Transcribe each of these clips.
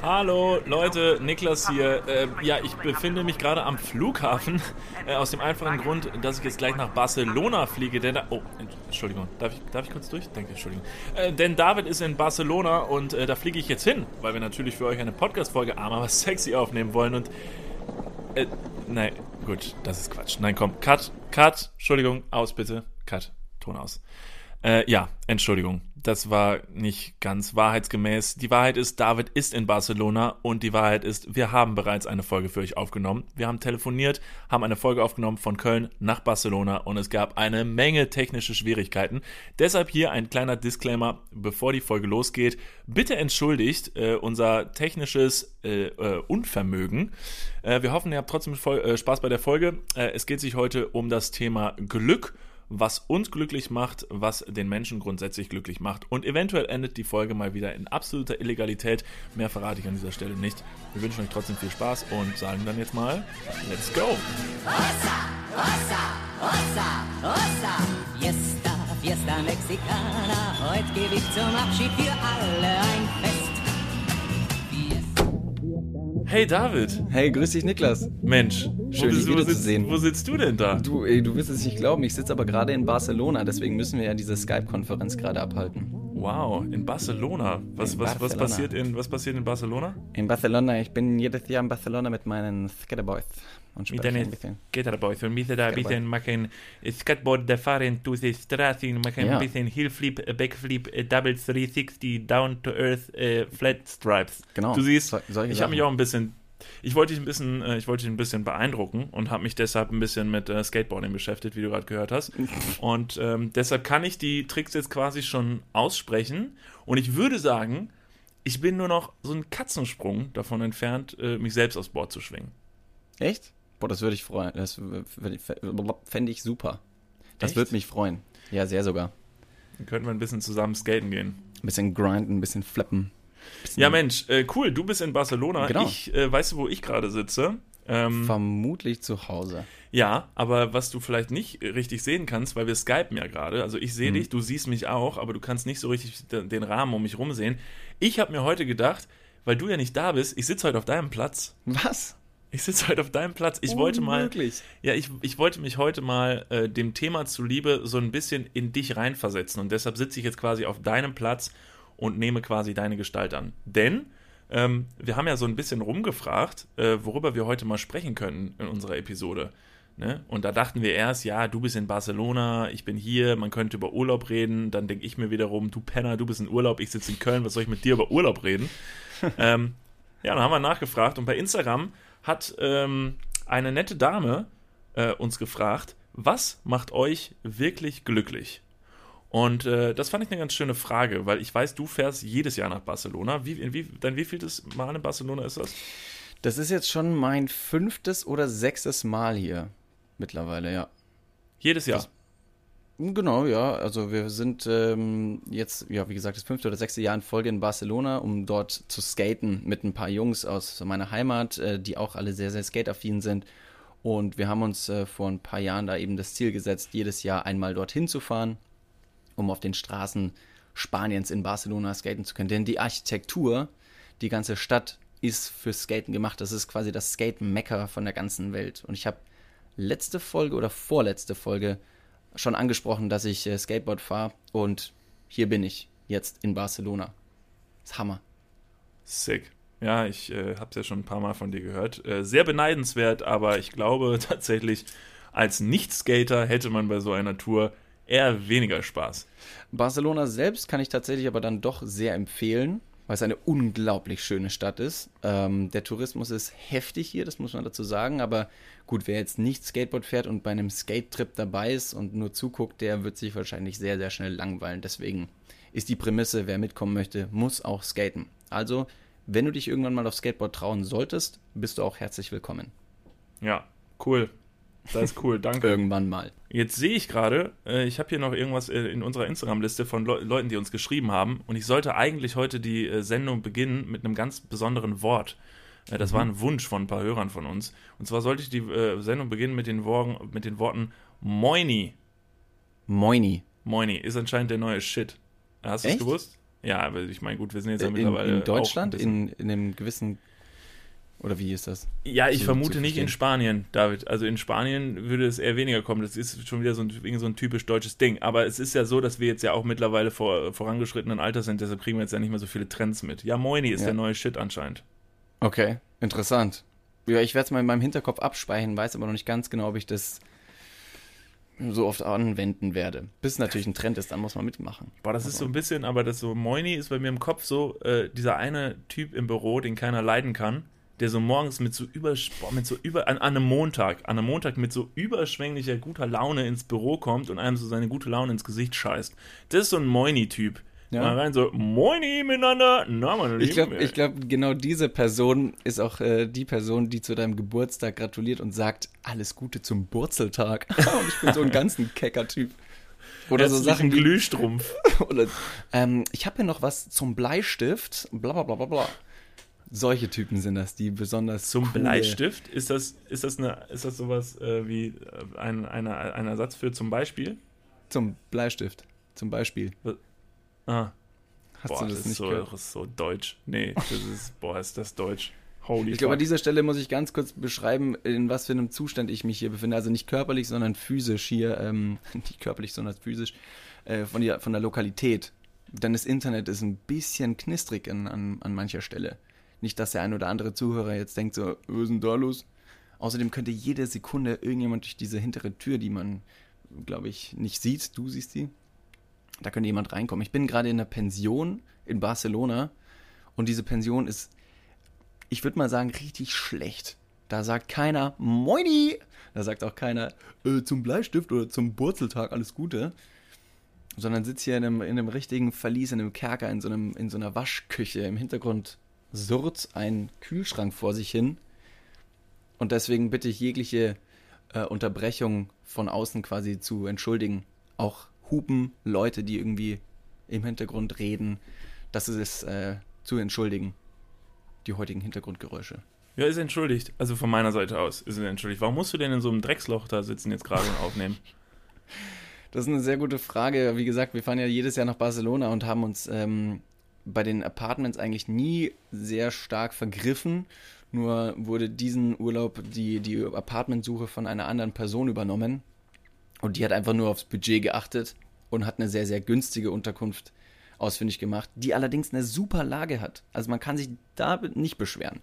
Hallo Leute, Niklas hier. Äh, ja, ich befinde mich gerade am Flughafen. Äh, aus dem einfachen Grund, dass ich jetzt gleich nach Barcelona fliege. Denn da, oh, Entschuldigung. Darf ich, darf ich kurz durch? Danke, Entschuldigung. Äh, denn David ist in Barcelona und äh, da fliege ich jetzt hin, weil wir natürlich für euch eine Podcast-Folge arm, aber sexy aufnehmen wollen. Und. Äh, nein, gut, das ist Quatsch. Nein, komm, Cut, Cut, Entschuldigung, aus bitte. Cut, Ton aus. Äh, ja, Entschuldigung. Das war nicht ganz wahrheitsgemäß. Die Wahrheit ist, David ist in Barcelona und die Wahrheit ist, wir haben bereits eine Folge für euch aufgenommen. Wir haben telefoniert, haben eine Folge aufgenommen von Köln nach Barcelona und es gab eine Menge technische Schwierigkeiten. Deshalb hier ein kleiner Disclaimer, bevor die Folge losgeht. Bitte entschuldigt äh, unser technisches äh, äh Unvermögen. Äh, wir hoffen, ihr habt trotzdem äh, Spaß bei der Folge. es geht sich heute um das Thema Glück was uns glücklich macht, was den Menschen grundsätzlich glücklich macht. Und eventuell endet die Folge mal wieder in absoluter Illegalität. Mehr verrate ich an dieser Stelle nicht. Wir wünschen euch trotzdem viel Spaß und sagen dann jetzt mal, let's go! Ossa, ossa, ossa, ossa. Fiesta, Fiesta Mexicana. Heute gebe ich zum Abschied für alle ein Fest. Hey David. Hey, grüß dich Niklas. Mensch, schön dich wieder zu sehen. Wo sitzt du denn da? Du, ey, du wirst es nicht glauben, ich sitze aber gerade in Barcelona, deswegen müssen wir ja diese Skype-Konferenz gerade abhalten. Wow, in Barcelona. Was, in was, Barcelona. was, passiert in, was passiert in Barcelona? In Barcelona, ich bin jedes Jahr in Barcelona mit meinen Skaterboys und Mit deinen Skaterboys und müssen da ein bisschen machen Skateboard fahren durch die Straßen, machen ein bisschen Hillflip, Backflip, Double 360, Down to Earth, äh, Flat Stripes. Genau. Du siehst, ich habe mich auch ein bisschen ich wollte dich ein bisschen, äh, ich wollte dich ein bisschen beeindrucken und habe mich deshalb ein bisschen mit äh, Skateboarding beschäftigt, wie du gerade gehört hast. Und ähm, deshalb kann ich die Tricks jetzt quasi schon aussprechen. Und ich würde sagen, ich bin nur noch so einen Katzensprung davon entfernt, äh, mich selbst aufs Board zu schwingen. Echt? Boah, das würde ich freuen. Das fände ich super. Das würde mich freuen. Ja, sehr sogar. Dann könnten wir ein bisschen zusammen skaten gehen. Ein bisschen grinden, ein bisschen flappen. Bisschen ja, Mensch, äh, cool. Du bist in Barcelona. Genau. Ich, äh, weißt du, wo ich gerade sitze? Ähm, Vermutlich zu Hause. Ja, aber was du vielleicht nicht richtig sehen kannst, weil wir skypen ja gerade. Also ich sehe mhm. dich, du siehst mich auch, aber du kannst nicht so richtig den Rahmen um mich rum sehen. Ich habe mir heute gedacht, weil du ja nicht da bist, ich sitze heute auf deinem Platz. Was? Ich sitze heute auf deinem Platz. Ich wollte mal. Ja, ich, ich wollte mich heute mal äh, dem Thema zuliebe so ein bisschen in dich reinversetzen. Und deshalb sitze ich jetzt quasi auf deinem Platz und nehme quasi deine Gestalt an. Denn ähm, wir haben ja so ein bisschen rumgefragt, äh, worüber wir heute mal sprechen können in unserer Episode. Ne? Und da dachten wir erst, ja, du bist in Barcelona, ich bin hier, man könnte über Urlaub reden. Dann denke ich mir wiederum, du Penner, du bist in Urlaub, ich sitze in Köln, was soll ich mit dir über Urlaub reden? ähm, ja, dann haben wir nachgefragt und bei Instagram hat ähm, eine nette Dame äh, uns gefragt, was macht euch wirklich glücklich? Und äh, das fand ich eine ganz schöne Frage, weil ich weiß, du fährst jedes Jahr nach Barcelona. Wie, in wie, dein wievieltes Mal in Barcelona ist das? Das ist jetzt schon mein fünftes oder sechstes Mal hier mittlerweile, ja. Jedes Jahr? Das, genau, ja. Also wir sind ähm, jetzt, ja, wie gesagt, das fünfte oder sechste Jahr in Folge in Barcelona, um dort zu skaten mit ein paar Jungs aus meiner Heimat, äh, die auch alle sehr, sehr skateaffin sind. Und wir haben uns äh, vor ein paar Jahren da eben das Ziel gesetzt, jedes Jahr einmal dorthin zu fahren um auf den Straßen Spaniens in Barcelona skaten zu können. Denn die Architektur, die ganze Stadt ist für Skaten gemacht. Das ist quasi das Skate-Mecker von der ganzen Welt. Und ich habe letzte Folge oder vorletzte Folge schon angesprochen, dass ich äh, Skateboard fahre. Und hier bin ich jetzt in Barcelona. Das ist Hammer. Sick. Ja, ich äh, habe es ja schon ein paar Mal von dir gehört. Äh, sehr beneidenswert, aber ich glaube tatsächlich, als Nicht-Skater hätte man bei so einer Tour eher weniger Spaß. Barcelona selbst kann ich tatsächlich aber dann doch sehr empfehlen, weil es eine unglaublich schöne Stadt ist. Ähm, der Tourismus ist heftig hier, das muss man dazu sagen, aber gut, wer jetzt nicht Skateboard fährt und bei einem Skate-Trip dabei ist und nur zuguckt, der wird sich wahrscheinlich sehr, sehr schnell langweilen. Deswegen ist die Prämisse, wer mitkommen möchte, muss auch skaten. Also, wenn du dich irgendwann mal auf Skateboard trauen solltest, bist du auch herzlich willkommen. Ja, cool. Das ist cool, danke. Irgendwann mal. Jetzt sehe ich gerade, äh, ich habe hier noch irgendwas äh, in unserer Instagram-Liste von Le Leuten, die uns geschrieben haben. Und ich sollte eigentlich heute die äh, Sendung beginnen mit einem ganz besonderen Wort. Das mhm. war ein Wunsch von ein paar Hörern von uns. Und zwar sollte ich die Sendung beginnen mit den, Worten, mit den Worten Moini. Moini. Moini ist anscheinend der neue Shit. Hast du es gewusst? Ja, aber ich meine, gut, wir sind jetzt ja in, mittlerweile. in auch Deutschland? In, in einem gewissen. Oder wie ist das? Ja, ich zu- vermute zu nicht in. Spanien, David. Also in Spanien würde es eher weniger kommen. Das ist schon wieder so ein, so ein typisch deutsches Ding. Aber es ist ja so, dass wir jetzt ja auch mittlerweile vor vorangeschrittenen Alter sind, deshalb kriegen wir jetzt ja nicht mehr so viele Trends mit. Ja, Moini ist Ja. der neue Shit anscheinend. Okay, interessant. Ja, ich werde es mal in meinem Hinterkopf abspeichern, weiß aber noch nicht ganz genau, ob ich das so oft anwenden werde. Bis es natürlich ein Trend ist, dann muss man mitmachen. Boah, das ist so ein bisschen, aber das so Moini ist bei mir im Kopf so, äh, dieser eine Typ im Büro, den keiner leiden kann, der so morgens mit so über, boah, mit so über, an, an einem Montag, an einem Montag mit so überschwänglicher guter Laune ins Büro kommt und einem so seine gute Laune ins Gesicht scheißt. Das ist so ein Moini-Typ. Ja. Mal rein so, Moini miteinander, na meine Ich glaube, glaub, genau diese Person ist auch äh, die Person, die zu deinem Geburtstag gratuliert und sagt, alles Gute zum Burzeltag. und ich bin so ein ganz ein kecker Typ. Oder so Herzlichen Sachen wie, Glühstrumpf. oder, ähm, ich habe hier noch was zum Bleistift, bla bla bla bla bla. Solche Typen sind das, die besonders Zum coole- Bleistift? Ist das, ist das, eine, ist das sowas äh, wie äh, ein, eine, ein Ersatz für zum Beispiel? Zum Bleistift, zum Beispiel. Ah, Hast boah, du das, das ist nicht so, gehört? das ist so deutsch. Nee, das ist, boah, ist das deutsch. Holy Ich glaube, an dieser Stelle muss ich ganz kurz beschreiben, in was für einem Zustand ich mich hier befinde. Also nicht körperlich, sondern physisch hier. Ähm, nicht körperlich, sondern physisch. Äh, von, der, von der Lokalität. Denn das Internet ist ein bisschen knistrig an, an, an mancher Stelle. Nicht, dass der ein oder andere Zuhörer jetzt denkt so, was ist denn da los? Außerdem könnte jede Sekunde irgendjemand durch diese hintere Tür, die man, glaube ich, nicht sieht, du siehst die, da könnte jemand reinkommen. Ich bin gerade in einer Pension in Barcelona und diese Pension ist ich würde mal sagen, richtig schlecht. Da sagt keiner Moini. Da sagt auch keiner äh, zum Bleistift oder zum Burzeltag alles Gute. Sondern sitzt hier in einem, in einem richtigen Verlies, in einem Kerker, in so, einem, in so einer Waschküche. Im Hintergrund surrt ein Kühlschrank vor sich hin. Und deswegen bitte ich jegliche äh, Unterbrechung von außen quasi zu entschuldigen. Auch Hupen, Leute, die irgendwie im Hintergrund reden. Das ist es äh, zu entschuldigen die heutigen Hintergrundgeräusche. Ja, ist entschuldigt. Also von meiner Seite aus ist es entschuldigt. Warum musst du denn in so einem Drecksloch da sitzen jetzt gerade und aufnehmen? Das ist eine sehr gute Frage. Wie gesagt, wir fahren ja jedes Jahr nach Barcelona und haben uns ähm, bei den Apartments eigentlich nie sehr stark vergriffen. Nur wurde diesen Urlaub die, die Apartmentsuche von einer anderen Person übernommen. Und die hat einfach nur aufs Budget geachtet und hat eine sehr, sehr günstige Unterkunft ausfindig gemacht, die allerdings eine super Lage hat. Also man kann sich da nicht beschweren.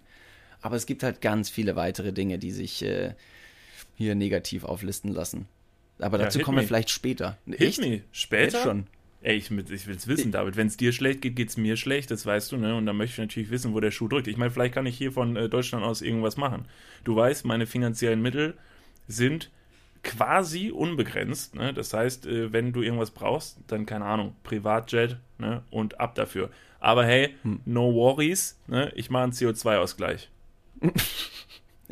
Aber es gibt halt ganz viele weitere Dinge, die sich äh, hier negativ auflisten lassen. Aber Ja, dazu hit kommen wir me. vielleicht später. Hit me. Später? Jetzt schon. Ey, ich, ich will es wissen, David. Wenn es dir schlecht geht, geht es mir schlecht, das weißt du, ne? Und dann möchte ich natürlich wissen, wo der Schuh drückt. Ich meine, vielleicht kann ich hier von äh, Deutschland aus irgendwas machen. Du weißt, meine finanziellen Mittel sind quasi unbegrenzt. Ne? Das heißt, äh, wenn du irgendwas brauchst, dann keine Ahnung, Privatjet ne? und ab dafür. Aber hey, Hm. no worries, ne? ich mache einen CO2-Ausgleich.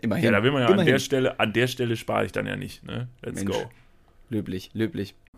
Immerhin. Ja, da will man ja an der Stelle, an der Stelle spare ich dann ja nicht. Ne? Let's Mensch. go. Löblich, löblich.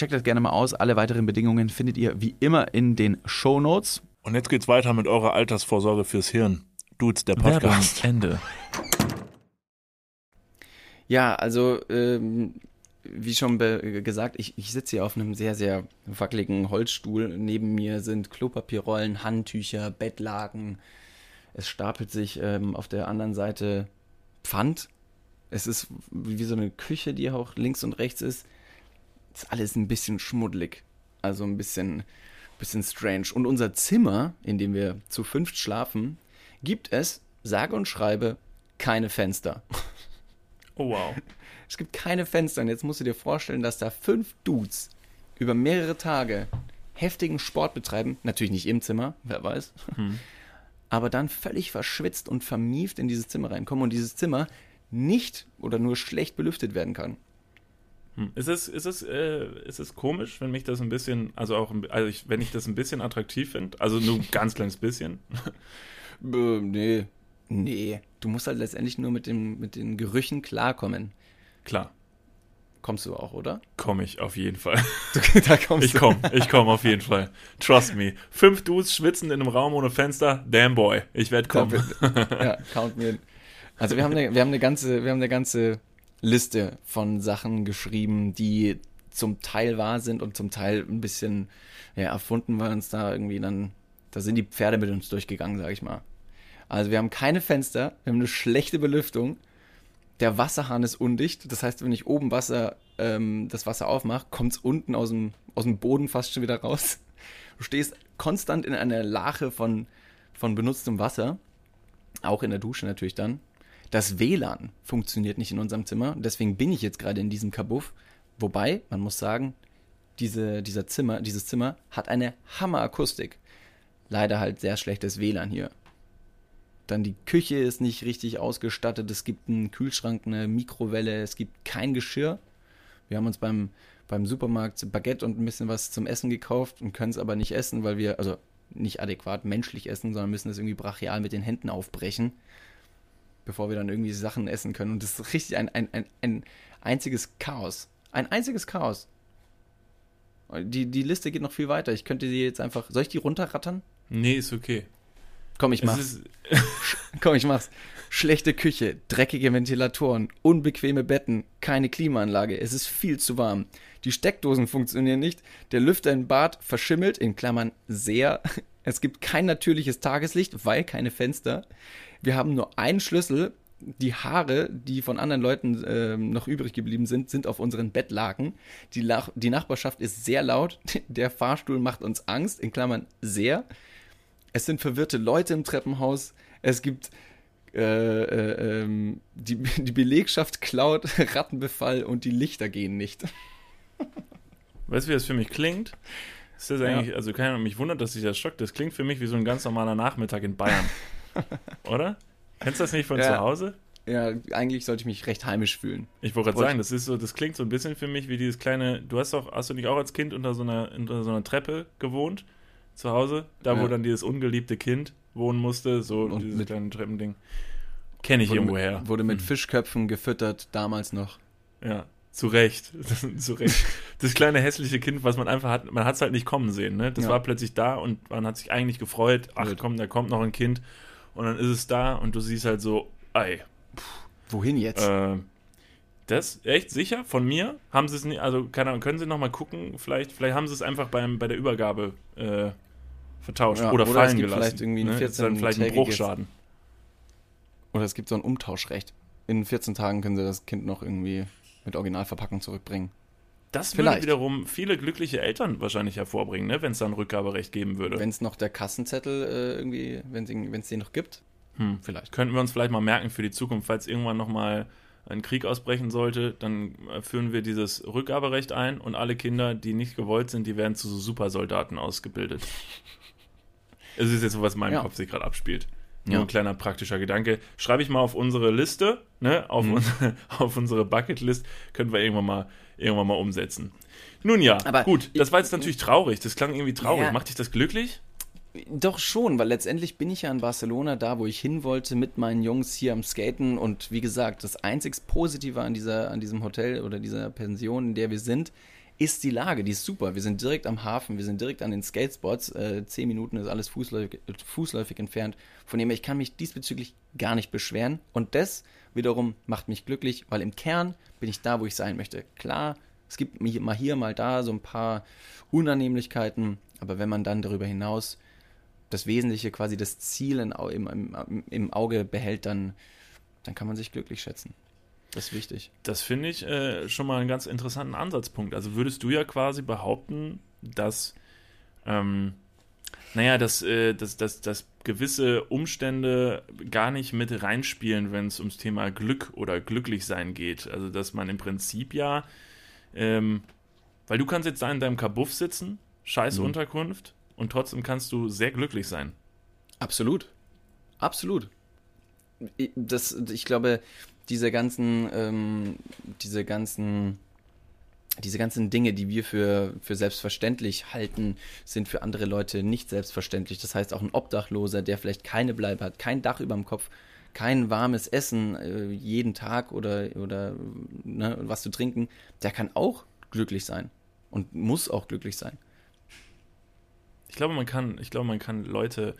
Checkt das gerne mal aus. Alle weiteren Bedingungen findet ihr wie immer in den Show Notes. Und jetzt geht's weiter mit eurer Altersvorsorge fürs Hirn. Dudes, der Podcast. Ende. Ja, also ähm, wie schon gesagt, ich, ich sitze hier auf einem sehr, sehr wackeligen Holzstuhl. Neben mir sind Klopapierrollen, Handtücher, Bettlaken. Es stapelt sich ähm, auf der anderen Seite Pfand. Es ist wie so eine Küche, die auch links und rechts ist. Ist alles ein bisschen schmuddelig. Also ein bisschen, bisschen strange. Und unser Zimmer, in dem wir zu fünft schlafen, gibt es, sage und schreibe, keine Fenster. Oh wow. Es gibt keine Fenster. Und jetzt musst du dir vorstellen, dass da fünf Dudes über mehrere Tage heftigen Sport betreiben. Natürlich nicht im Zimmer, wer weiß. Aber dann völlig verschwitzt und vermieft in dieses Zimmer reinkommen und dieses Zimmer nicht oder nur schlecht belüftet werden kann. Hm. Ist es, ist, es, äh, ist es komisch, wenn mich das ein bisschen, also auch, also ich, wenn ich das ein bisschen attraktiv finde? Also nur ein ganz kleines bisschen. Äh, nee. Nee. Du musst halt letztendlich nur mit, dem, mit den Gerüchen klarkommen. Klar, Kommst du auch, oder? komme ich auf jeden Fall. da kommst Ich komme, ich komme auf jeden Fall. Trust me. Fünf Dudes schwitzen in einem Raum ohne Fenster. Damn boy. Ich werde kommen. ja, count me in. Also wir haben eine, wir haben eine ganze, wir haben eine ganze Liste von Sachen geschrieben, die zum Teil wahr sind und zum Teil ein bisschen ja, erfunden, weil uns da irgendwie dann, da sind die Pferde mit uns durchgegangen, sag ich mal. Also wir haben keine Fenster, wir haben eine schlechte Belüftung, der Wasserhahn ist undicht, das heißt, wenn ich oben Wasser, ähm, das Wasser aufmache, kommt es unten aus dem, aus dem Boden fast schon wieder raus. Du stehst konstant in einer Lache von, von benutztem Wasser, auch in der Dusche natürlich dann. Das WLAN funktioniert nicht in unserem Zimmer, deswegen bin ich jetzt gerade in diesem Kabuff. Wobei, man muss sagen, diese, dieser Zimmer, dieses Zimmer hat eine Hammerakustik. Leider halt sehr schlechtes WLAN hier. Dann die Küche ist nicht richtig ausgestattet. Es gibt einen Kühlschrank, eine Mikrowelle, es gibt kein Geschirr. Wir haben uns beim, beim Supermarkt Baguette und ein bisschen was zum Essen gekauft und können es aber nicht essen, weil wir, also nicht adäquat menschlich essen, sondern müssen es irgendwie brachial mit den Händen aufbrechen, bevor wir dann irgendwie Sachen essen können. Und das ist richtig ein, ein, ein, ein einziges Chaos. Ein einziges Chaos. Die, die Liste geht noch viel weiter. Ich könnte die jetzt einfach. Soll ich die runterrattern? Nee, ist okay. Komm, ich mach's. Komm, ich mach's. Schlechte Küche, dreckige Ventilatoren, unbequeme Betten, keine Klimaanlage, es ist viel zu warm. Die Steckdosen funktionieren nicht, der Lüfter im Bad verschimmelt, in Klammern sehr. Es gibt kein natürliches Tageslicht, weil keine Fenster. Wir haben nur einen Schlüssel. Die Haare, die von anderen Leuten ähm, noch übrig geblieben sind, sind auf unseren Bettlaken. Die, Lach die Nachbarschaft ist sehr laut. Der Fahrstuhl macht uns Angst, in Klammern sehr. Es sind verwirrte Leute im Treppenhaus. Es gibt äh, äh, ähm, die, die Belegschaft klaut, Rattenbefall und die Lichter gehen nicht. weißt du, wie das für mich klingt? Ist das eigentlich, also keine Ahnung, mich wundert, dass sich das schockt. Das klingt für mich wie so ein ganz normaler Nachmittag in Bayern. Oder? Kennst du das nicht von Ja. zu Hause? Ja, eigentlich sollte ich mich recht heimisch fühlen. Ich wollte gerade sagen, das ist so, das klingt so ein bisschen für mich wie dieses kleine. Du hast doch, hast du nicht auch als Kind unter so einer, unter so einer Treppe gewohnt? Zu Hause? Da, wo Ja. dann dieses ungeliebte Kind wohnen musste, so Und dieses mit- kleine Treppending. Kenne ich Wurde irgendwo mit, her. wurde mit Hm. Fischköpfen gefüttert, damals noch. Ja, zu Recht. zu Recht. Das kleine hässliche Kind, was man einfach hat, man hat es halt nicht kommen sehen, ne? Das Ja. war plötzlich da und man hat sich eigentlich gefreut, ach komm, da kommt noch ein Kind. Und dann ist es da und du siehst halt so, ey, Wohin jetzt? äh, das echt sicher von mir? Haben sie es nicht, also keine Ahnung, können sie noch mal gucken, vielleicht, vielleicht haben sie es einfach beim, bei der Übergabe äh, vertauscht Ja, oder, oder fallen gelassen. vielleicht irgendwie ein ne? Ist dann vielleicht ein 14-tägiges Bruchschaden. Oder es gibt so ein Umtauschrecht. In 14 Tagen können sie das Kind noch irgendwie mit Originalverpackung zurückbringen. Das würde Vielleicht. wiederum viele glückliche Eltern wahrscheinlich hervorbringen, ne? wenn es da ein Rückgaberecht geben würde. Wenn es noch der Kassenzettel äh, irgendwie, wenn es den noch gibt, Hm. vielleicht. Könnten wir uns vielleicht mal merken für die Zukunft, falls irgendwann nochmal ein Krieg ausbrechen sollte, dann äh, führen wir dieses Rückgaberecht ein und alle Kinder, die nicht gewollt sind, die werden zu so Supersoldaten ausgebildet. Es ist jetzt so, was in meinem Ja. Kopf sich gerade abspielt. Nur Ja. ein kleiner praktischer Gedanke. Schreibe ich mal auf unsere Liste, ne? auf, Mhm. unsere, auf unsere Bucketlist, können wir irgendwann mal, irgendwann mal umsetzen. Nun ja, Aber gut, das war jetzt natürlich traurig. Das klang irgendwie traurig. Ja. Macht dich das glücklich? Doch schon, weil letztendlich bin ich ja in Barcelona, da wo ich hin wollte, mit meinen Jungs hier am Skaten. Und wie gesagt, das einzig Positive an, dieser, an diesem Hotel oder dieser Pension, in der wir sind, ist die Lage. Die ist super. Wir sind direkt am Hafen, wir sind direkt an den Skatespots. Äh, zehn Minuten ist alles fußläufig, fußläufig entfernt. Von dem her, ich kann mich diesbezüglich gar nicht beschweren. Und das wiederum macht mich glücklich, weil im Kern bin ich da, wo ich sein möchte. Klar, es gibt mal hier, mal da so ein paar Unannehmlichkeiten, aber wenn man dann darüber hinaus das Wesentliche, quasi das Ziel im, im, im Auge behält, dann, dann kann man sich glücklich schätzen. Das ist wichtig. Das finde ich äh, schon mal einen ganz interessanten Ansatzpunkt. Also würdest du ja quasi behaupten, dass, ähm, naja, dass, äh, dass, dass, dass gewisse Umstände gar nicht mit reinspielen, wenn es ums Thema Glück oder Glücklichsein geht. Also dass man im Prinzip ja, ähm, weil du kannst jetzt da in deinem Kabuff sitzen, scheiß Mhm. Unterkunft, und trotzdem kannst du sehr glücklich sein. Absolut. Absolut. Das, ich glaube, diese ganzen, ähm, diese ganzen, diese ganzen Dinge, die wir für, für selbstverständlich halten, sind für andere Leute nicht selbstverständlich. Das heißt, auch ein Obdachloser, der vielleicht keine Bleibe hat, kein Dach über dem Kopf, kein warmes Essen äh, jeden Tag oder, oder ne, was zu trinken, der kann auch glücklich sein und muss auch glücklich sein. Ich glaube, man kann, ich glaube, man kann Leute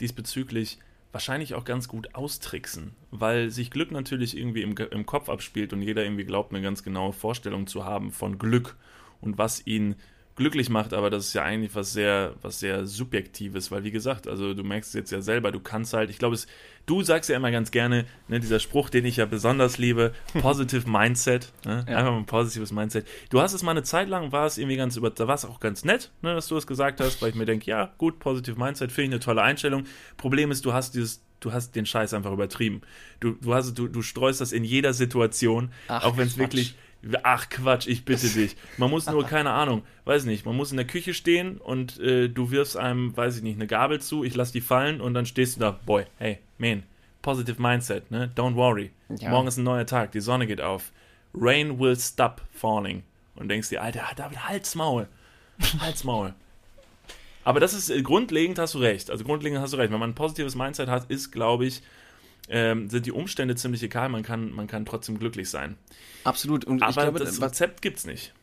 diesbezüglich wahrscheinlich auch ganz gut austricksen, weil sich Glück natürlich irgendwie im, im Kopf abspielt und jeder irgendwie glaubt, eine ganz genaue Vorstellung zu haben von Glück und was ihn glücklich macht, aber das ist ja eigentlich was sehr, was sehr Subjektives, weil wie gesagt, also du merkst es jetzt ja selber, du kannst halt, ich glaube, es, du sagst ja immer ganz gerne, ne, dieser Spruch, den ich ja besonders liebe, Positive Mindset, ne? Ja. einfach mal ein positives Mindset. Du hast es mal eine Zeit lang, war es irgendwie ganz über, da war es auch ganz nett, ne, dass du es gesagt hast, weil ich mir denke, ja, gut, Positive Mindset, finde ich eine tolle Einstellung. Problem ist, du hast dieses du hast den Scheiß einfach übertrieben. Du, du, hast, du, du streust das in jeder Situation, Ach, auch wenn es wirklich Ach Quatsch, ich bitte dich. Man muss nur, keine Ahnung, weiß nicht, man muss in der Küche stehen und äh, du wirfst einem, weiß ich nicht, eine Gabel zu, ich lass die fallen und dann stehst du da, boy, hey, man, positive mindset, ne? Don't worry. Ja. Morgen ist ein neuer Tag, die Sonne geht auf. Rain will stop falling. Und denkst dir, Alter, David, halt's Maul. Halt's Maul. Aber das ist äh, grundlegend, hast du recht. Also grundlegend hast du recht. Wenn man ein positives Mindset hat, ist, glaube ich, ähm, sind die Umstände ziemlich egal. Man kann, man kann trotzdem glücklich sein. Absolut. Und ich Aber glaube, das Rezept gibt's nicht.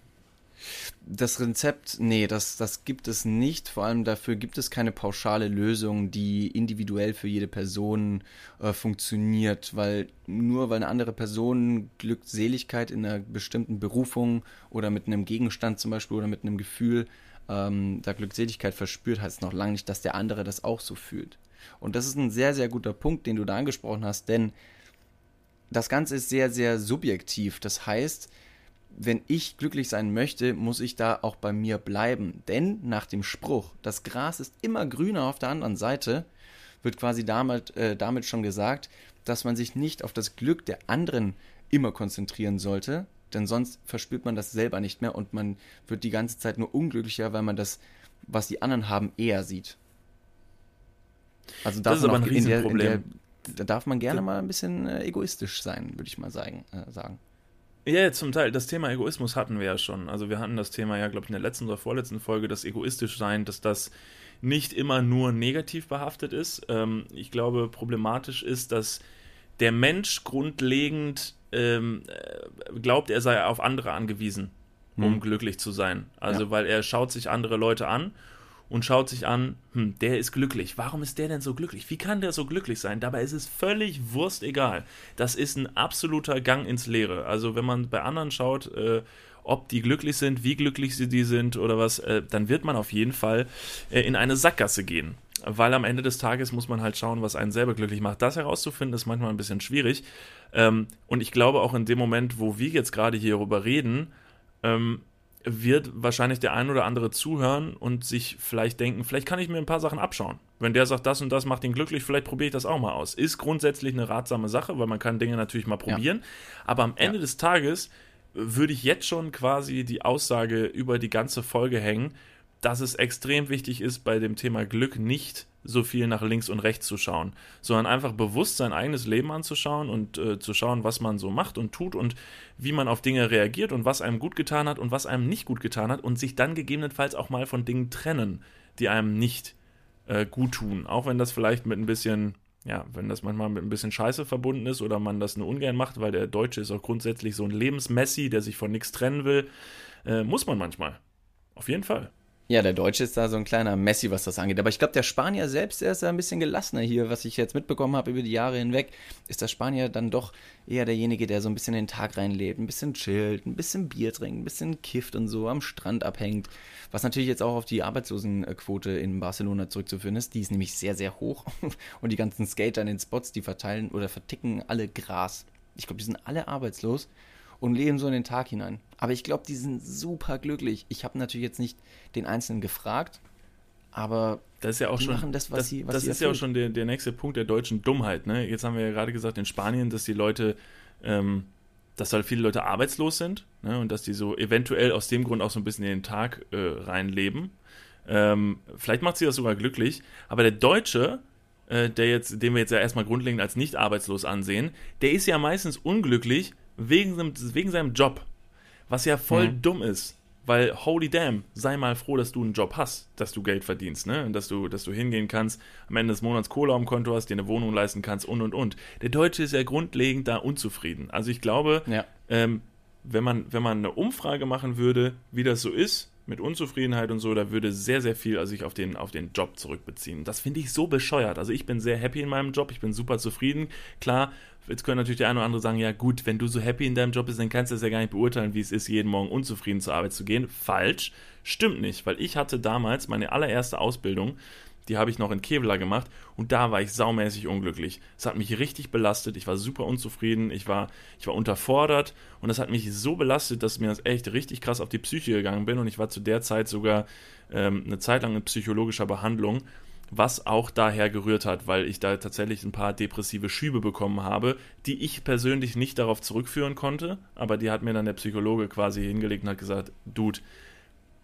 Das Rezept, nee, das, das gibt es nicht. Vor allem dafür gibt es keine pauschale Lösung, die individuell für jede Person äh, funktioniert, weil nur weil eine andere Person Glückseligkeit in einer bestimmten Berufung oder mit einem Gegenstand zum Beispiel oder mit einem Gefühl ähm, da Glückseligkeit verspürt, heißt noch lange nicht, dass der andere das auch so fühlt. Und das ist ein sehr, sehr guter Punkt, den du da angesprochen hast, denn das Ganze ist sehr, sehr subjektiv. Das heißt, wenn ich glücklich sein möchte, muss ich da auch bei mir bleiben. Denn nach dem Spruch, das Gras ist immer grüner auf der anderen Seite, wird quasi damit, äh, damit schon gesagt, dass man sich nicht auf das Glück der anderen immer konzentrieren sollte, denn sonst verspürt man das selber nicht mehr und man wird die ganze Zeit nur unglücklicher, weil man das, was die anderen haben, eher sieht. Also Das ist aber ein Riesenproblem. da darf man gerne mal ein bisschen äh, egoistisch sein, würde ich mal sagen. Äh, sagen. Ja, zum Teil. Das Thema Egoismus hatten wir ja schon. Also wir hatten das Thema ja, glaube ich, in der letzten oder vorletzten Folge, das egoistisch sein, dass das nicht immer nur negativ behaftet ist. Ähm, ich glaube, problematisch ist, dass der Mensch grundlegend ähm, äh, glaubt, er sei auf andere angewiesen, um Hm. glücklich zu sein. Also Ja. weil er schaut sich andere Leute an und schaut sich an, hm, der ist glücklich. Warum ist der denn so glücklich? Wie kann der so glücklich sein? Dabei ist es völlig wurstegal. Das ist ein absoluter Gang ins Leere. Also wenn man bei anderen schaut, äh, ob die glücklich sind, wie glücklich sie die sind oder was, äh, dann wird man auf jeden Fall äh, in eine Sackgasse gehen. Weil am Ende des Tages muss man halt schauen, was einen selber glücklich macht. Das herauszufinden ist manchmal ein bisschen schwierig. Ähm, und ich glaube auch in dem Moment, wo wir jetzt gerade hierüber reden, ähm, wird wahrscheinlich der ein oder andere zuhören und sich vielleicht denken, vielleicht kann ich mir ein paar Sachen abschauen. Wenn der sagt, das und das macht ihn glücklich, vielleicht probiere ich das auch mal aus. Ist grundsätzlich eine ratsame Sache, weil man kann Dinge natürlich mal probieren. Aber am Ende des Tages würde ich jetzt schon quasi die Aussage über die ganze Folge hängen, dass es extrem wichtig ist, bei dem Thema Glück nicht so viel nach links und rechts zu schauen, sondern einfach bewusst sein eigenes Leben anzuschauen und äh, zu schauen, was man so macht und tut und wie man auf Dinge reagiert und was einem gut getan hat und was einem nicht gut getan hat und sich dann gegebenenfalls auch mal von Dingen trennen, die einem nicht äh, gut tun. Auch wenn das vielleicht mit ein bisschen, ja, wenn das manchmal mit ein bisschen Scheiße verbunden ist oder man das nur ungern macht, weil der Deutsche ist auch grundsätzlich so ein Lebensmessi, der sich von nichts trennen will, äh, muss man manchmal. Auf jeden Fall. Ja, der Deutsche ist da so ein kleiner Messi, was das angeht. Aber ich glaube, der Spanier selbst, der ist da ein bisschen gelassener hier. Was ich jetzt mitbekommen habe über die Jahre hinweg, ist der Spanier dann doch eher derjenige, der so ein bisschen den Tag reinlebt, ein bisschen chillt, ein bisschen Bier trinkt, ein bisschen kifft und so am Strand abhängt. Was natürlich jetzt auch auf die Arbeitslosenquote in Barcelona zurückzuführen ist. Die ist nämlich sehr, sehr hoch. Und die ganzen Skater in den Spots, die verteilen oder verticken alle Gras. Ich glaube, die sind alle arbeitslos und leben so in den Tag hinein. Aber ich glaube, die sind super glücklich. Ich habe natürlich jetzt nicht den Einzelnen gefragt, aber Das ist ja auch Die schon, machen das, was das, sie- was das sie ist ja auch schon der, der nächste Punkt der deutschen Dummheit. Ne? Jetzt haben wir ja gerade gesagt in Spanien, dass die Leute, ähm, dass halt viele Leute arbeitslos sind ne? und dass die so eventuell aus dem Grund auch so ein bisschen in den Tag äh, reinleben. Ähm, vielleicht macht sie das sogar glücklich, aber der Deutsche, äh, der jetzt, den wir jetzt ja erstmal grundlegend als nicht arbeitslos ansehen, der ist ja meistens unglücklich wegen, seinem- wegen seinem Job. Was ja voll Mhm. dumm ist. Weil, holy damn, sei mal froh, dass du einen Job hast, dass du Geld verdienst, ne? Und dass du, dass du hingehen kannst, am Ende des Monats Kohle am Konto hast, dir eine Wohnung leisten kannst und und und. Der Deutsche ist ja grundlegend da unzufrieden. Also ich glaube, ja. ähm, wenn, man, wenn man eine Umfrage machen würde, wie das so ist, mit Unzufriedenheit und so, da würde sehr, sehr viel also sich auf den, auf den Job zurückbeziehen. Das finde ich so bescheuert. Also ich bin sehr happy in meinem Job, ich bin super zufrieden. Klar, jetzt können natürlich der eine oder andere sagen, ja gut, wenn du so happy in deinem Job bist, dann kannst du das ja gar nicht beurteilen, wie es ist, jeden Morgen unzufrieden zur Arbeit zu gehen. Falsch, stimmt nicht, weil ich hatte damals meine allererste Ausbildung, die habe ich noch in Kevlar gemacht und da war ich saumäßig unglücklich. Es hat mich richtig belastet, ich war super unzufrieden, ich war, ich war unterfordert und das hat mich so belastet, dass mir das echt richtig krass auf die Psyche gegangen bin und ich war zu der Zeit sogar ähm, eine Zeit lang in psychologischer Behandlung, was auch daher gerührt hat, weil ich da tatsächlich ein paar depressive Schübe bekommen habe, die ich persönlich nicht darauf zurückführen konnte, aber die hat mir dann der Psychologe quasi hingelegt und hat gesagt, Dude,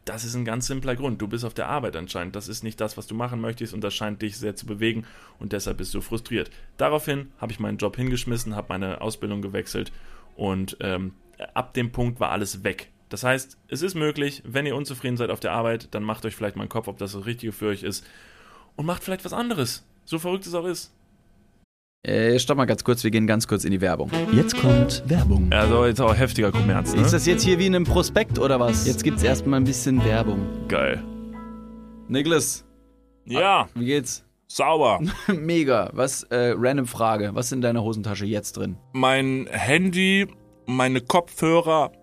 das ist ein ganz simpler Grund. Du bist auf der Arbeit anscheinend. Das ist nicht das, was du machen möchtest und das scheint dich sehr zu bewegen und deshalb bist du frustriert. Daraufhin habe ich meinen Job hingeschmissen, habe meine Ausbildung gewechselt und ähm, ab dem Punkt war alles weg. Das heißt, es ist möglich, wenn ihr unzufrieden seid auf der Arbeit, dann macht euch vielleicht mal einen Kopf, ob das das Richtige für euch ist und macht vielleicht was anderes. So verrückt es auch ist. Äh, stopp mal ganz kurz, wir gehen ganz kurz in die Werbung. Jetzt kommt Werbung. Also jetzt auch heftiger Kommerz, ne? Ist das jetzt hier wie in einem Prospekt oder was? Jetzt gibt's erstmal ein bisschen Werbung. geil. Niklas, Ja, wie geht's? sauber. Mega. Was, äh, random Frage. Was ist in deiner Hosentasche jetzt drin? mein Handy, meine Kopfhörer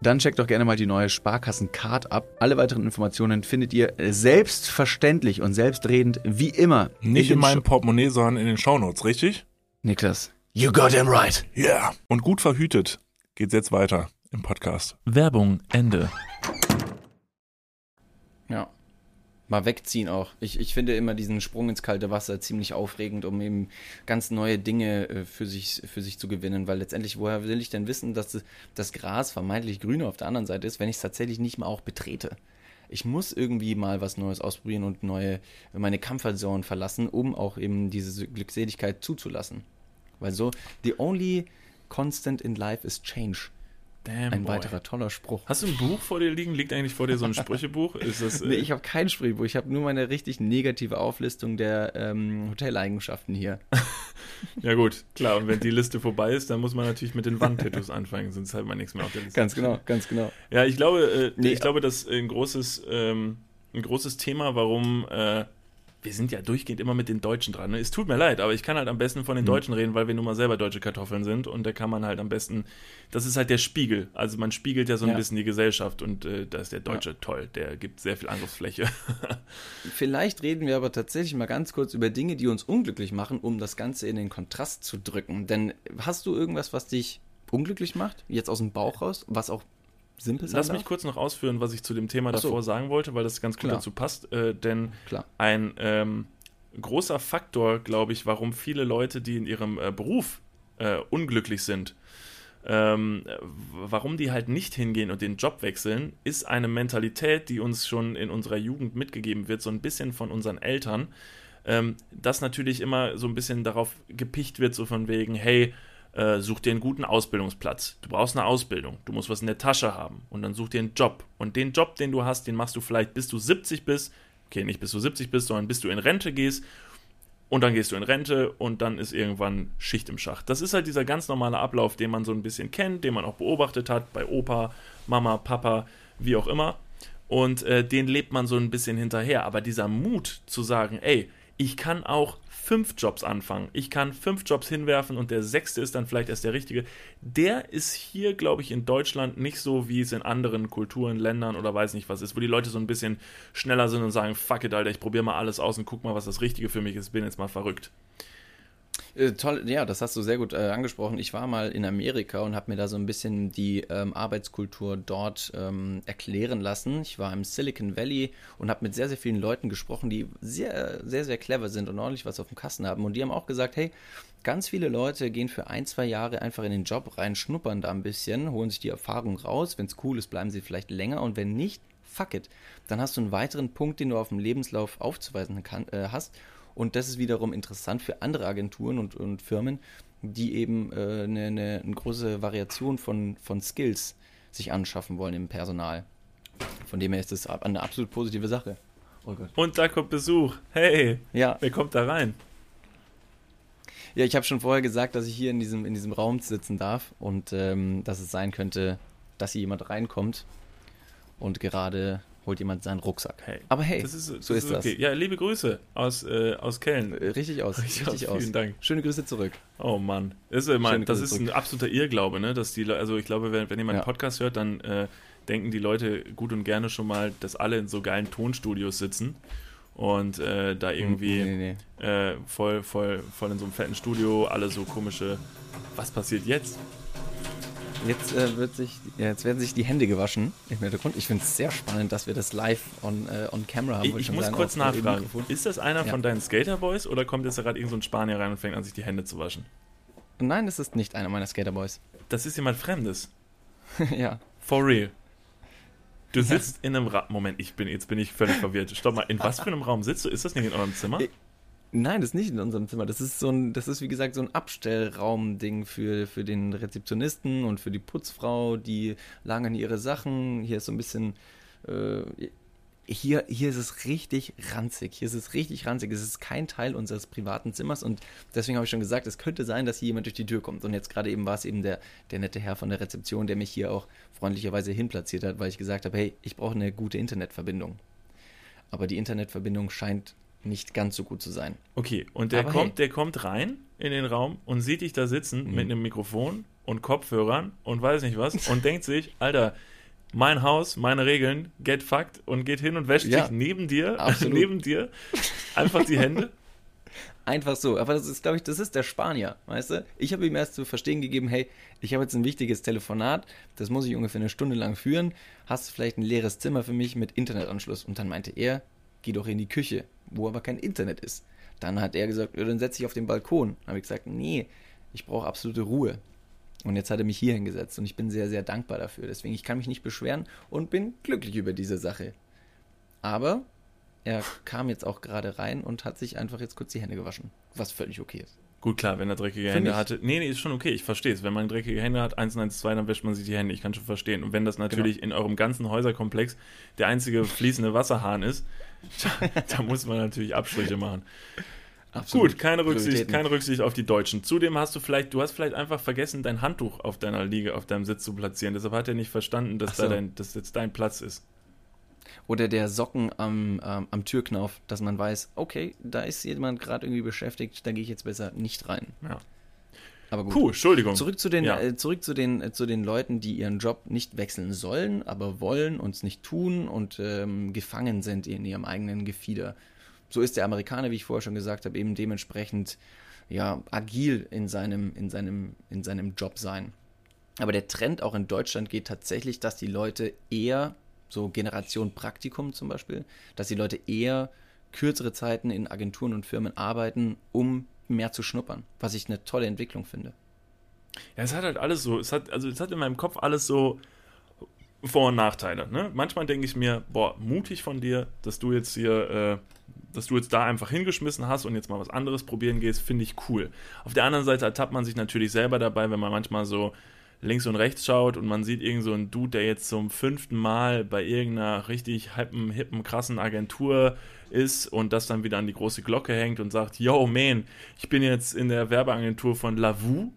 dann checkt doch gerne mal die neue Sparkassen-Card ab. Alle weiteren Informationen findet ihr selbstverständlich und selbstredend wie immer Nicht in den meinem Portemonnaie, sondern in den Shownotes, richtig? Niklas, you got him right. Ja. Yeah. Und gut verhütet geht's jetzt weiter im Podcast. Werbung, Ende. Ja. Mal wegziehen auch. Ich, ich finde immer diesen Sprung ins kalte Wasser ziemlich aufregend, um eben ganz neue Dinge äh, für sich, für sich zu gewinnen, weil letztendlich, woher will ich denn wissen, dass das- Gras vermeintlich grüner auf der anderen Seite ist, wenn ich es tatsächlich nicht mal auch betrete? Ich muss irgendwie mal was Neues ausprobieren und neue, meine Comfortzone verlassen, um auch eben diese Glückseligkeit zuzulassen. Weil so, the only constant in life is change. Damn, Ein boy. weiterer toller Spruch. Hast du ein Buch vor dir liegen? Liegt eigentlich vor dir so ein Sprüchebuch? Ist das, äh, Nee, ich habe kein Sprichbuch. Ich habe nur meine richtig negative Auflistung der ähm, Hoteleigenschaften hier. ja gut, klar. Und wenn die Liste vorbei ist, dann muss man natürlich mit den Wandtattoos anfangen, sonst hat man nichts mehr auf der Liste. Ganz genau, ganz genau. Ja, ich glaube, äh, Nee, ich glaube, dass ein großes, ähm, ein großes Thema, warum äh, wir sind ja durchgehend immer mit den Deutschen dran. Ne? Es tut mir leid, aber ich kann halt am besten von den Deutschen reden, weil wir nun mal selber deutsche Kartoffeln sind und da kann man halt am besten, das ist halt der Spiegel. Also man spiegelt ja so ein Ja. bisschen die Gesellschaft und äh, da ist der Deutsche toll, der gibt sehr viel Angriffsfläche. Vielleicht reden wir aber tatsächlich mal ganz kurz über Dinge, die uns unglücklich machen, um das Ganze in den Kontrast zu drücken. Denn hast du irgendwas, was dich unglücklich macht? Jetzt aus dem Bauch raus? Was auch simpel sein Lass darf? mich kurz noch ausführen, was ich zu dem Thema so. davor sagen wollte, weil das ganz gut Klar. dazu passt. Äh, denn Klar. ein ähm, großer Faktor, glaube ich, warum viele Leute, die in ihrem äh, Beruf äh, unglücklich sind, ähm, äh, warum die halt nicht hingehen und den Job wechseln, ist eine Mentalität, die uns schon in unserer Jugend mitgegeben wird, so ein bisschen von unseren Eltern, ähm, dass natürlich immer so ein bisschen darauf gepicht wird, so von wegen, hey, äh, such dir einen guten Ausbildungsplatz. Du brauchst eine Ausbildung. Du musst was in der Tasche haben. Und dann such dir einen Job. Und den Job, den du hast, den machst du vielleicht bis du 70 bist. Okay, nicht bis du 70 bist, sondern bis du in Rente gehst. Und dann gehst du in Rente und dann ist irgendwann Schicht im Schacht. Das ist halt dieser ganz normale Ablauf, den man so ein bisschen kennt, den man auch beobachtet hat bei Opa, Mama, Papa, wie auch immer. Und äh, den lebt man so ein bisschen hinterher. Aber dieser Mut zu sagen, ey, ich kann auch fünf Jobs anfangen, ich kann fünf Jobs hinwerfen und der sechste ist dann vielleicht erst der richtige, der ist hier, glaube ich, in Deutschland nicht so, wie es in anderen Kulturen, Ländern oder weiß nicht was ist, wo die Leute so ein bisschen schneller sind und sagen, fuck it, Alter, ich probiere mal alles aus und guck mal, was das Richtige für mich ist, bin jetzt mal verrückt. Äh, toll, ja, das hast du sehr gut äh, angesprochen. Ich war mal in Amerika und habe mir da so ein bisschen die ähm, Arbeitskultur dort ähm, erklären lassen. Ich war im Silicon Valley und habe mit sehr, sehr vielen Leuten gesprochen, die sehr, sehr, sehr clever sind und ordentlich was auf dem Kasten haben. Und die haben auch gesagt, hey, ganz viele Leute gehen für ein, zwei Jahre einfach in den Job rein, schnuppern da ein bisschen, holen sich die Erfahrung raus. Wenn es cool ist, bleiben sie vielleicht länger und wenn nicht, fuck it. Dann hast du einen weiteren Punkt, den du auf dem Lebenslauf aufzuweisen kann, äh, hast. Und das ist wiederum interessant für andere Agenturen und, und Firmen, die eben äh, eine, eine, eine große Variation von, von Skills sich anschaffen wollen im Personal. Von dem her ist das eine absolut positive Sache. Oh. Und da kommt Besuch. Hey, Ja, wer kommt da rein? ja ich habe schon vorher gesagt, dass ich hier in diesem, in diesem Raum sitzen darf und ähm, dass es sein könnte, dass hier jemand reinkommt und gerade holt jemand seinen Rucksack. Hey, Aber hey, das ist, das so ist das. okay. Ja, liebe Grüße aus, äh, aus Köln. Äh, Richtig aus, Richtig richtig, aus, vielen Dank. Schöne Grüße zurück. Oh Mann. Das ist, Schöne das ist ein absoluter Irrglaube, ne? Dass die also ich glaube, wenn, wenn jemand Ja. einen Podcast hört, dann äh, denken die Leute gut und gerne schon mal, dass alle in so geilen Tonstudios sitzen und äh, da irgendwie Nee, nee, nee. Äh, voll, voll, voll in so einem fetten Studio, alle so komische. Was passiert jetzt? Jetzt, äh, wird sich, ja, jetzt werden sich die Hände gewaschen im Hintergrund. Ich finde es sehr spannend, dass wir das live on, äh, on camera haben. Ich, ich muss sagen, kurz äh, nachfragen. Ist das einer Ja. von deinen Skaterboys oder kommt jetzt gerade irgend so ein Spanier rein und fängt an, sich die Hände zu waschen? Nein, das ist nicht einer meiner Skaterboys. Das ist jemand Fremdes. ja. For real. Du sitzt in einem Raum. Moment, ich bin, jetzt bin ich völlig verwirrt. Stopp mal, in was für einem Raum sitzt du? Ist das nicht in eurem Zimmer? Nein, das ist nicht in unserem Zimmer. Das ist so ein, das ist wie gesagt so ein Abstellraum-Ding für, für den Rezeptionisten und für die Putzfrau, die lagern ihre Sachen. Hier ist so ein bisschen, äh, hier, hier ist es richtig ranzig. Hier ist es richtig ranzig. Es ist kein Teil unseres privaten Zimmers und deswegen habe ich schon gesagt, es könnte sein, dass hier jemand durch die Tür kommt. Und jetzt gerade eben war es eben der, der nette Herr von der Rezeption, der mich hier auch freundlicherweise hinplatziert hat, weil ich gesagt habe, hey, ich brauche eine gute Internetverbindung. Aber die Internetverbindung scheint nicht ganz so gut zu sein. Okay, und der Aber kommt, hey. der kommt rein in den Raum und sieht dich da sitzen Mhm. mit einem Mikrofon und Kopfhörern und weiß nicht was und denkt sich, Alter, mein Haus, meine Regeln, get fucked und geht hin und wäscht Ja, sich neben dir, absolut. neben dir einfach die Hände. Einfach so. Aber das ist, glaube ich, das ist der Spanier, weißt du? Ich habe ihm erst zu verstehen gegeben, hey, ich habe jetzt ein wichtiges Telefonat, das muss ich ungefähr eine Stunde lang führen. Hast du vielleicht ein leeres Zimmer für mich mit Internetanschluss? Und dann meinte er, geh doch in die Küche, wo aber kein Internet ist. Dann hat er gesagt, dann setz dich auf den Balkon. Habe ich gesagt, nee, ich brauche absolute Ruhe. Und jetzt hat er mich hier hingesetzt und ich bin sehr, sehr dankbar dafür. Deswegen, ich kann mich nicht beschweren und bin glücklich über diese Sache. Aber er kam jetzt auch gerade rein und hat sich einfach jetzt kurz die Hände gewaschen, was völlig okay ist. Gut, klar, wenn er dreckige Find Hände ich. hatte. Nee, nee, ist schon okay, ich verstehe es. Wenn man dreckige Hände hat, 112, dann wäscht man sich die Hände. Ich kann schon verstehen. Und wenn das natürlich Genau. in eurem ganzen Häuserkomplex der einzige fließende Wasserhahn ist, da, da muss man natürlich Abstriche machen. Gut, keine Rücksicht, keine Rücksicht auf die Deutschen. Zudem hast du vielleicht, du hast vielleicht einfach vergessen, dein Handtuch auf deiner Liege, auf deinem Sitz zu platzieren. Deshalb hat er nicht verstanden, dass so. da dein, dass jetzt dein Platz ist. Oder der Socken am, ähm, am Türknauf, dass man weiß, okay, da ist jemand gerade irgendwie beschäftigt, da gehe ich jetzt besser nicht rein. Ja. Aber gut. Cool, Entschuldigung. Zurück zu den, Ja. äh, zurück zu den, äh, zu den Leuten, die ihren Job nicht wechseln sollen, aber wollen und es nicht tun und ähm, gefangen sind in ihrem eigenen Gefieder. So ist der Amerikaner, wie ich vorher schon gesagt habe, eben dementsprechend ja, agil in seinem, in, seinem, in seinem Job sein. Aber der Trend auch in Deutschland geht tatsächlich, dass die Leute eher, so Generation Praktikum zum Beispiel, dass die Leute eher kürzere Zeiten in Agenturen und Firmen arbeiten, um mehr zu schnuppern, was ich eine tolle Entwicklung finde. Ja, es hat halt alles so, es hat, also es hat in meinem Kopf alles so Vor- und Nachteile. Ne? Manchmal denke ich mir, boah, mutig von dir, dass du jetzt hier, äh, dass du jetzt da einfach hingeschmissen hast und jetzt mal was anderes probieren gehst, finde ich cool. Auf der anderen Seite ertappt man sich natürlich selber dabei, wenn man manchmal so links und rechts schaut und man sieht irgend so einen Dude, der jetzt zum fünften Mal bei irgendeiner richtig hippen, hippen, krassen Agentur ist und das dann wieder an die große Glocke hängt und sagt, yo, man, ich bin jetzt in der Werbeagentur von Lavu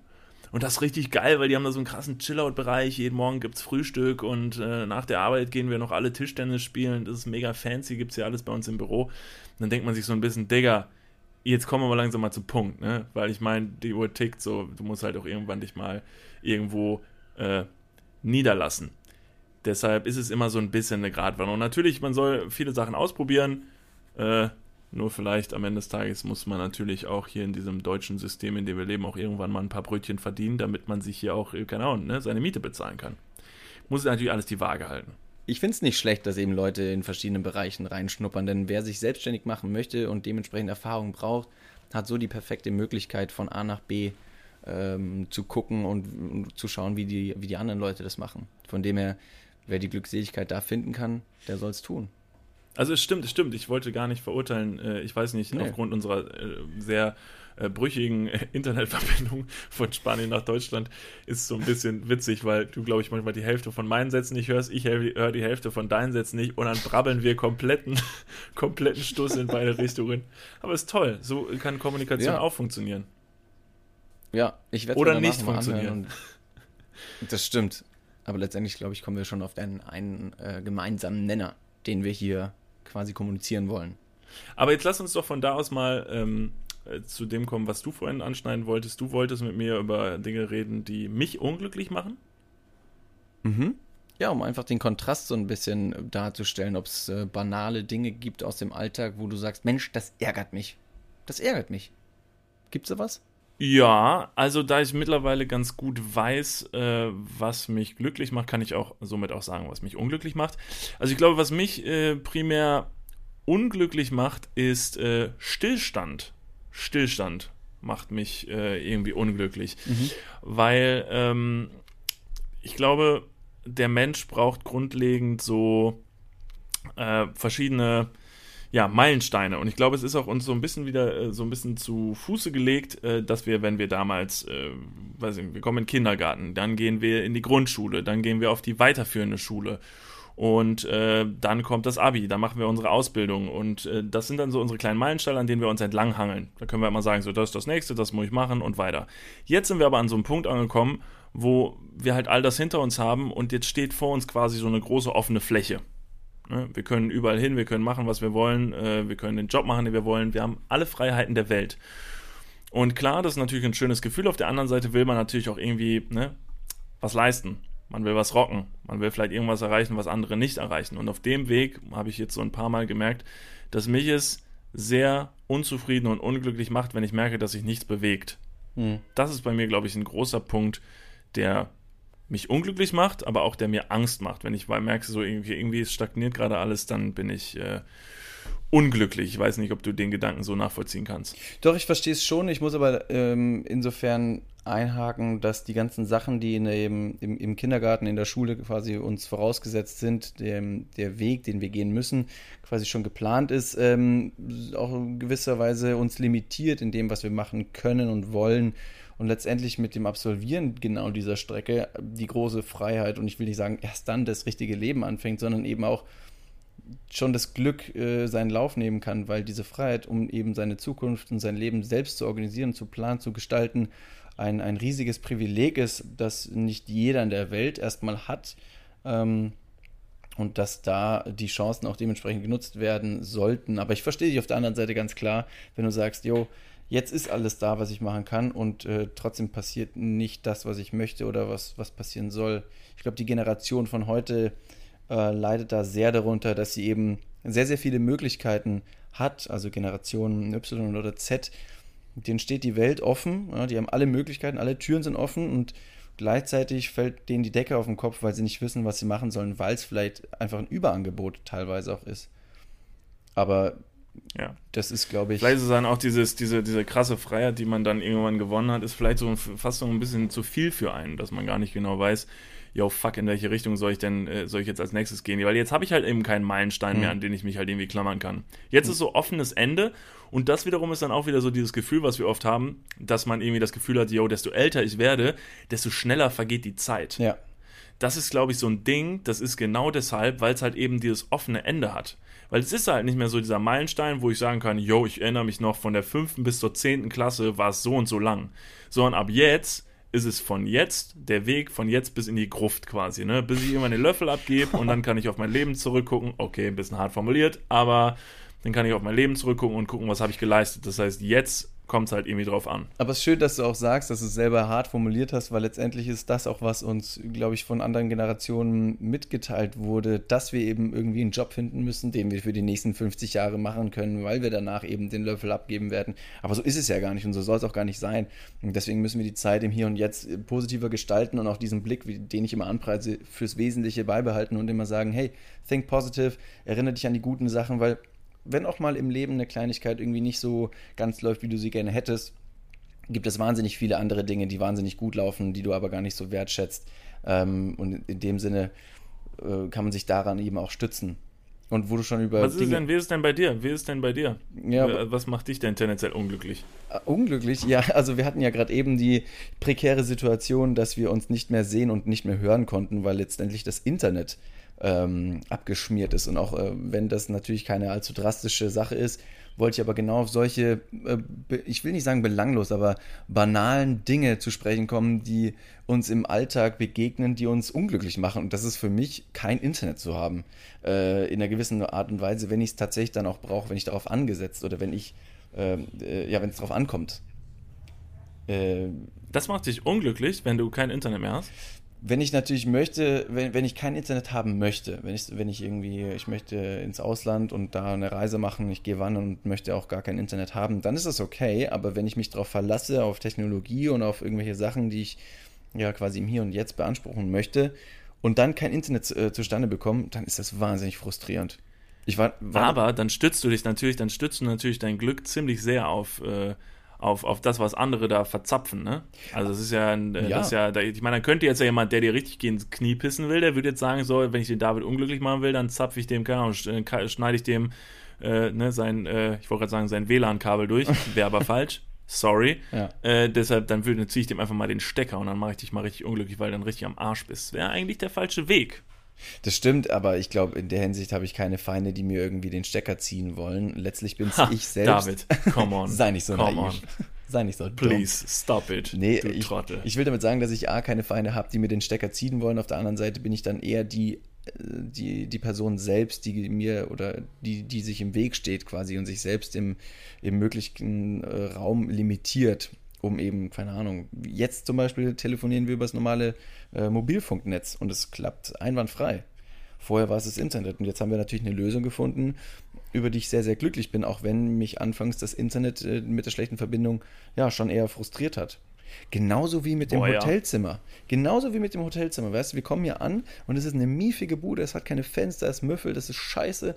und das ist richtig geil, weil die haben da so einen krassen Chillout-Bereich. Jeden Morgen gibt's Frühstück und äh, nach der Arbeit gehen wir noch alle Tischtennis spielen. Das ist mega fancy, gibt's ja alles bei uns im Büro. Und dann denkt man sich so ein bisschen, Digga, jetzt kommen wir mal langsam mal zum Punkt, ne? Weil ich meine, die Uhr tickt so, du musst halt auch irgendwann dich mal irgendwo äh, niederlassen. Deshalb ist es immer so ein bisschen eine Gratwanderung. Natürlich, man soll viele Sachen ausprobieren. Äh, nur vielleicht am Ende des Tages muss man natürlich auch hier in diesem deutschen System, in dem wir leben, auch irgendwann mal ein paar Brötchen verdienen, damit man sich hier auch, äh, keine Ahnung, ne, seine Miete bezahlen kann. Muss natürlich alles die Waage halten. Ich finde es nicht schlecht, dass eben Leute in verschiedenen Bereichen reinschnuppern, denn wer sich selbstständig machen möchte und dementsprechend Erfahrung braucht, hat so die perfekte Möglichkeit von A nach B ähm, zu gucken und, und zu schauen, wie die, wie die anderen Leute das machen. Von dem her, wer die Glückseligkeit da finden kann, der soll es tun. Also es stimmt, es stimmt. Ich wollte gar nicht verurteilen. Äh, Ich weiß nicht, Nee. aufgrund unserer äh, sehr äh, brüchigen Internetverbindung von Spanien nach Deutschland ist so ein bisschen witzig, weil du, glaube ich, manchmal die Hälfte von meinen Sätzen nicht hörst, ich höre die Hälfte von deinen Sätzen nicht und dann brabbeln wir kompletten, kompletten Stuss in beide Richtungen. Aber ist toll. So kann Kommunikation Ja. auch funktionieren. Ja, ich werde Oder nicht funktionieren. Das stimmt. Aber letztendlich, glaube ich, kommen wir schon auf den einen äh, gemeinsamen Nenner, den wir hier quasi kommunizieren wollen. Aber jetzt lass uns doch von da aus mal ähm, äh, zu dem kommen, was du vorhin anschneiden wolltest. Du wolltest mit mir über Dinge reden, die mich unglücklich machen. Mhm. Ja, um einfach den Kontrast so ein bisschen darzustellen, ob es äh, banale Dinge gibt aus dem Alltag, wo du sagst, Mensch, das ärgert mich. Das ärgert mich. Gibt's sowas? Ja, also da ich mittlerweile ganz gut weiß, äh, was mich glücklich macht, kann ich auch somit auch sagen, was mich unglücklich macht. Also ich glaube, was mich äh, primär unglücklich macht, ist äh, Stillstand. Stillstand macht mich äh, irgendwie unglücklich, weil ähm, ich glaube, der Mensch braucht grundlegend so äh, verschiedene ja, Meilensteine. Und ich glaube, es ist auch uns so ein bisschen wieder äh, so ein bisschen zu Fuße gelegt, äh, dass wir, wenn wir damals, äh, weiß ich, wir kommen in den Kindergarten, dann gehen wir in die Grundschule, dann gehen wir auf die weiterführende Schule. Und äh, dann kommt das Abi, dann machen wir unsere Ausbildung. Und äh, das sind dann so unsere kleinen Meilensteine, an denen wir uns entlanghangeln. Da können wir immer sagen, so, das ist das nächste, das muss ich machen und weiter. Jetzt sind wir aber an so einem Punkt angekommen, wo wir halt all das hinter uns haben und jetzt steht vor uns quasi so eine große offene Fläche. Ne? Wir können überall hin, wir können machen, was wir wollen, äh, wir können den Job machen, den wir wollen. Wir haben alle Freiheiten der Welt. Und klar, das ist natürlich ein schönes Gefühl. Auf der anderen Seite will man natürlich auch irgendwie ne, was leisten. Man will was rocken. Man will vielleicht irgendwas erreichen, was andere nicht erreichen. Und auf dem Weg habe ich jetzt so ein paar Mal gemerkt, dass mich es sehr unzufrieden und unglücklich macht, wenn ich merke, dass sich nichts bewegt. Hm. Das ist bei mir, glaube ich, ein großer Punkt, der mich unglücklich macht, aber auch der mir Angst macht. Wenn ich merke, so irgendwie, irgendwie stagniert gerade alles, dann bin ich äh, unglücklich. Ich weiß nicht, ob du den Gedanken so nachvollziehen kannst. Doch, ich verstehe es schon. Ich muss aber ähm, insofern einhaken, dass die ganzen Sachen, die in dem, im, im Kindergarten, in der Schule quasi uns vorausgesetzt sind, dem, der Weg, den wir gehen müssen, quasi schon geplant ist, ähm, auch in gewisser Weise uns limitiert in dem, was wir machen können und wollen. Und letztendlich mit dem Absolvieren genau dieser Strecke die große Freiheit und ich will nicht sagen, erst dann das richtige Leben anfängt, sondern eben auch schon das Glück äh, seinen Lauf nehmen kann, weil diese Freiheit, um eben seine Zukunft und sein Leben selbst zu organisieren, zu planen, zu gestalten, ein, ein riesiges Privileg ist, das nicht jeder in der Welt erstmal hat. Ähm, und dass da die Chancen auch dementsprechend genutzt werden sollten. Aber ich verstehe dich auf der anderen Seite ganz klar, wenn du sagst, jo, jetzt ist alles da, was ich machen kann und äh, trotzdem passiert nicht das, was ich möchte oder was, was passieren soll. Ich glaube, die Generation von heute äh, leidet da sehr darunter, dass sie eben sehr, sehr viele Möglichkeiten hat, also Generation Y oder Z, denen steht die Welt offen, ja, die haben alle Möglichkeiten, alle Türen sind offen und gleichzeitig fällt denen die Decke auf den Kopf, weil sie nicht wissen, was sie machen sollen, weil es vielleicht einfach ein Überangebot teilweise auch ist. Aber Ja. das ist, glaube ich, Vielleicht ist es dann auch dieses, diese, diese krasse Freiheit, die man dann irgendwann gewonnen hat, ist vielleicht so fast so ein bisschen zu viel für einen, dass man gar nicht genau weiß, yo, fuck, in welche Richtung soll ich denn, äh, soll ich jetzt als nächstes gehen? Weil jetzt habe ich halt eben keinen Meilenstein mehr, an den ich mich halt irgendwie klammern kann. Jetzt ist so offenes Ende und das wiederum ist dann auch wieder so dieses Gefühl, was wir oft haben, dass man irgendwie das Gefühl hat, yo, desto älter ich werde, desto schneller vergeht die Zeit ja. das ist, glaube ich, so ein Ding, das ist genau deshalb, weil es halt eben dieses offene Ende hat. Weil es ist halt nicht mehr so dieser Meilenstein, wo ich sagen kann, yo, ich erinnere mich noch, von der fünften bis zur zehnten Klasse war es so und so lang. Sondern ab jetzt ist es von jetzt, der Weg von jetzt bis in die Gruft quasi, ne? Bis ich irgendwann den Löffel abgebe und dann kann ich auf mein Leben zurückgucken. Okay, ein bisschen hart formuliert, aber dann kann ich auf mein Leben zurückgucken und gucken, was habe ich geleistet. Das heißt, jetzt kommt es halt irgendwie drauf an. Aber es ist schön, dass du auch sagst, dass du es selber hart formuliert hast, weil letztendlich ist das auch, was uns, glaube ich, von anderen Generationen mitgeteilt wurde, dass wir eben irgendwie einen Job finden müssen, den wir für die nächsten 50 Jahre machen können, weil wir danach eben den Löffel abgeben werden. Aber so ist es ja gar nicht und so soll es auch gar nicht sein. Und deswegen müssen wir die Zeit im Hier und Jetzt positiver gestalten und auch diesen Blick, den ich immer anpreise, fürs Wesentliche beibehalten und immer sagen, hey, think positive, erinnere dich an die guten Sachen, weil wenn auch mal im Leben eine Kleinigkeit irgendwie nicht so ganz läuft, wie du sie gerne hättest, gibt es wahnsinnig viele andere Dinge, die wahnsinnig gut laufen, die du aber gar nicht so wertschätzt. Ähm, und in dem Sinne äh, kann man sich daran eben auch stützen. Und wo du schon über Was ist Dinge, denn, wie ist es denn bei dir? Wie ist es denn bei dir? Ja, was macht dich denn tendenziell unglücklich? Äh, Unglücklich, ja. Also wir hatten ja gerade eben die prekäre Situation, dass wir uns nicht mehr sehen und nicht mehr hören konnten, weil letztendlich das Internet ähm, abgeschmiert ist. Und auch äh, wenn das natürlich keine allzu drastische Sache ist, wollte ich aber genau auf solche, äh, ich will nicht sagen belanglos, aber banalen Dinge zu sprechen kommen, die uns im Alltag begegnen, die uns unglücklich machen. Und das ist für mich kein Internet zu haben. Äh, in einer gewissen Art und Weise, wenn ich es tatsächlich dann auch brauche, wenn ich darauf angesetzt oder wenn ich, ähm, äh, ja, wenn es darauf ankommt. Äh, Das macht dich unglücklich, wenn du kein Internet mehr hast? Wenn ich natürlich möchte, wenn, wenn ich kein Internet haben möchte, wenn ich, wenn ich irgendwie, ich möchte ins Ausland und da eine Reise machen, ich gehe wandern und möchte auch gar kein Internet haben, dann ist das okay. Aber wenn ich mich darauf verlasse, auf Technologie und auf irgendwelche Sachen, die ich ja quasi im Hier und Jetzt beanspruchen möchte und dann kein Internet äh, zustande bekomme, dann ist das wahnsinnig frustrierend. Ich war, war Aber dann stützt du dich natürlich, dann stützt du natürlich dein Glück ziemlich sehr auf, äh, auf, auf das, was andere da verzapfen, ne? Also das ist ja, ein, äh, Ja. Das ist ja da, ich meine, dann könnte jetzt ja jemand, der dir richtig ins Knie pissen will, der würde jetzt sagen, so, wenn ich den David unglücklich machen will, dann zapfe ich dem, keine Ahnung, äh, schneide ich dem äh, ne, sein, äh, ich wollte gerade sagen, sein WLAN-Kabel durch, wäre aber falsch. Sorry. Ja. Äh, deshalb, dann würde, ziehe ich dem einfach mal den Stecker und dann mache ich dich mal richtig unglücklich, weil du dann richtig am Arsch bist. Wäre eigentlich der falsche Weg. Das stimmt, aber ich glaube, in der Hinsicht habe ich keine Feinde, die mir irgendwie den Stecker ziehen wollen. Letztlich bin es ich selbst. David, come on. Sei nicht so come naiv. Sei nicht so dumm. Please, stop it, Nee, du ich, Trottel. ich will damit sagen, dass ich A, keine Feinde habe, die mir den Stecker ziehen wollen. Auf der anderen Seite bin ich dann eher die, äh, die, die Person selbst, die mir oder die, die sich im Weg steht quasi und sich selbst im, im möglichen äh, Raum limitiert, um eben, keine Ahnung, jetzt zum Beispiel telefonieren wir über das normale äh, Mobilfunknetz und es klappt einwandfrei. Vorher war es das Internet und jetzt haben wir natürlich eine Lösung gefunden, über die ich sehr, sehr glücklich bin, auch wenn mich anfangs das Internet äh, mit der schlechten Verbindung ja schon eher frustriert hat. Genauso wie mit dem Boah, ja. Hotelzimmer. Genauso wie mit dem Hotelzimmer. Weißt du, wir kommen hier an und es ist eine miefige Bude, es hat keine Fenster, es müffelt, das ist scheiße.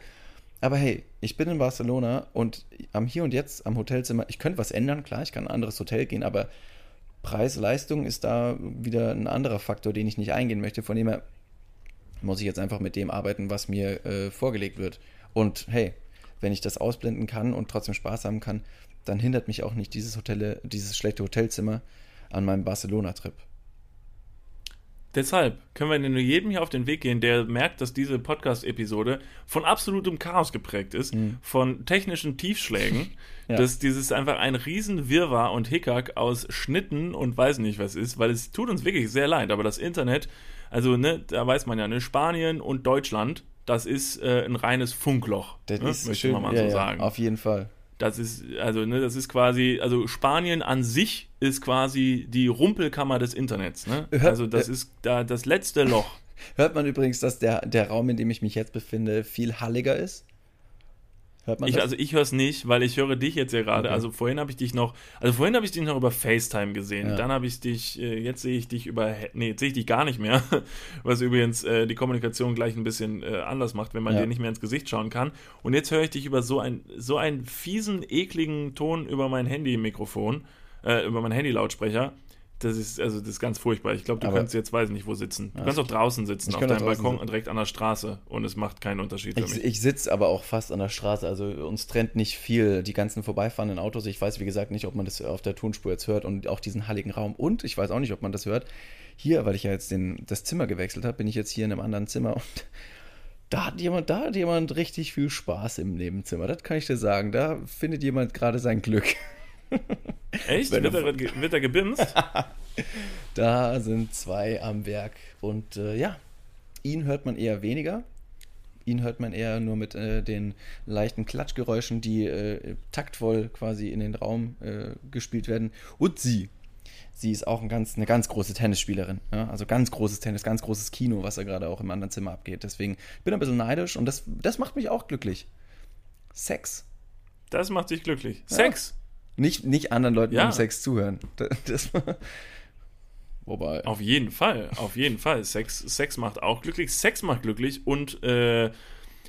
Aber hey, ich bin in Barcelona und am Hier und Jetzt am Hotelzimmer, ich könnte was ändern, klar, ich kann in ein anderes Hotel gehen, aber Preis-Leistung ist da wieder ein anderer Faktor, den ich nicht eingehen möchte. Von dem her muss ich jetzt einfach mit dem arbeiten, was mir äh, vorgelegt wird. Und hey, wenn ich das ausblenden kann und trotzdem Spaß haben kann, dann hindert mich auch nicht dieses Hotel, dieses schlechte Hotelzimmer an meinem Barcelona-Trip. Deshalb können wir nur jedem hier auf den Weg gehen, der merkt, dass diese Podcast-Episode von absolutem Chaos geprägt ist, von technischen Tiefschlägen, Ja. dass dieses einfach ein riesen Wirrwarr und Hickhack aus Schnitten und weiß nicht was ist, weil es tut uns wirklich sehr leid, aber das Internet, also ne, da weiß man ja, ne, Spanien und Deutschland, das ist äh, ein reines Funkloch, Das ne, ist möchte schön, man mal ja, so ja, sagen. Auf jeden Fall. Das ist, also, ne, das ist quasi, also Spanien an sich ist quasi die Rumpelkammer des Internets, ne? Also das äh, ist da das letzte Loch. Hört man übrigens, dass der, der Raum, in dem ich mich jetzt befinde, viel halliger ist? Hört man Ich, das? also ich höre es nicht, weil ich höre dich jetzt ja gerade. Okay. Also vorhin habe ich dich noch, also vorhin habe ich dich noch über FaceTime gesehen. Ja. Dann habe ich dich, äh, jetzt sehe ich dich über, nee, jetzt sehe ich dich gar nicht mehr. Was übrigens äh, die Kommunikation gleich ein bisschen äh, anders macht, wenn man Ja. dir nicht mehr ins Gesicht schauen kann. Und jetzt höre ich dich über so, ein, so einen fiesen, ekligen Ton über mein Handy-Mikrofon, äh, über meinen Handy-Lautsprecher. Das ist, also das ist ganz furchtbar. Ich glaube, du Aber- kannst jetzt, weiß nicht, wo sitzen. Du kannst auch draußen sitzen, auf deinem Balkon sitzen. direkt an der Straße und es macht keinen Unterschied für Ich, mich. ich sitze aber auch fast an der Straße, also uns trennt nicht viel. Die ganzen vorbeifahrenden Autos, ich weiß wie gesagt nicht, ob man das auf der Tonspur jetzt hört und auch diesen halligen Raum. Und ich weiß auch nicht, ob man das hört. Hier, weil ich ja jetzt den, das Zimmer gewechselt habe, bin ich jetzt hier in einem anderen Zimmer und da hat jemand, da hat jemand richtig viel Spaß im Nebenzimmer. Das kann ich dir sagen. Da findet jemand gerade sein Glück. Echt? Wird er, ge- wird er gebimst? Da sind zwei am Werk. Und äh, ja, ihn hört man eher weniger. Ihn hört man eher nur mit äh, den leichten Klatschgeräuschen, die äh, taktvoll quasi in den Raum äh, gespielt werden. Und sie. Sie ist auch ein ganz, eine ganz große Tennisspielerin. Ja? Also ganz großes Tennis, ganz großes Kino, was da gerade auch im anderen Zimmer abgeht. Deswegen ich bin ein bisschen neidisch und das, das macht mich auch glücklich. Sex. Das macht dich glücklich. Sex. Nicht, nicht anderen Leuten Ja. beim Sex zuhören. Das, wobei. Auf jeden Fall, auf jeden Fall. Sex, Sex macht auch glücklich. Sex macht glücklich und äh,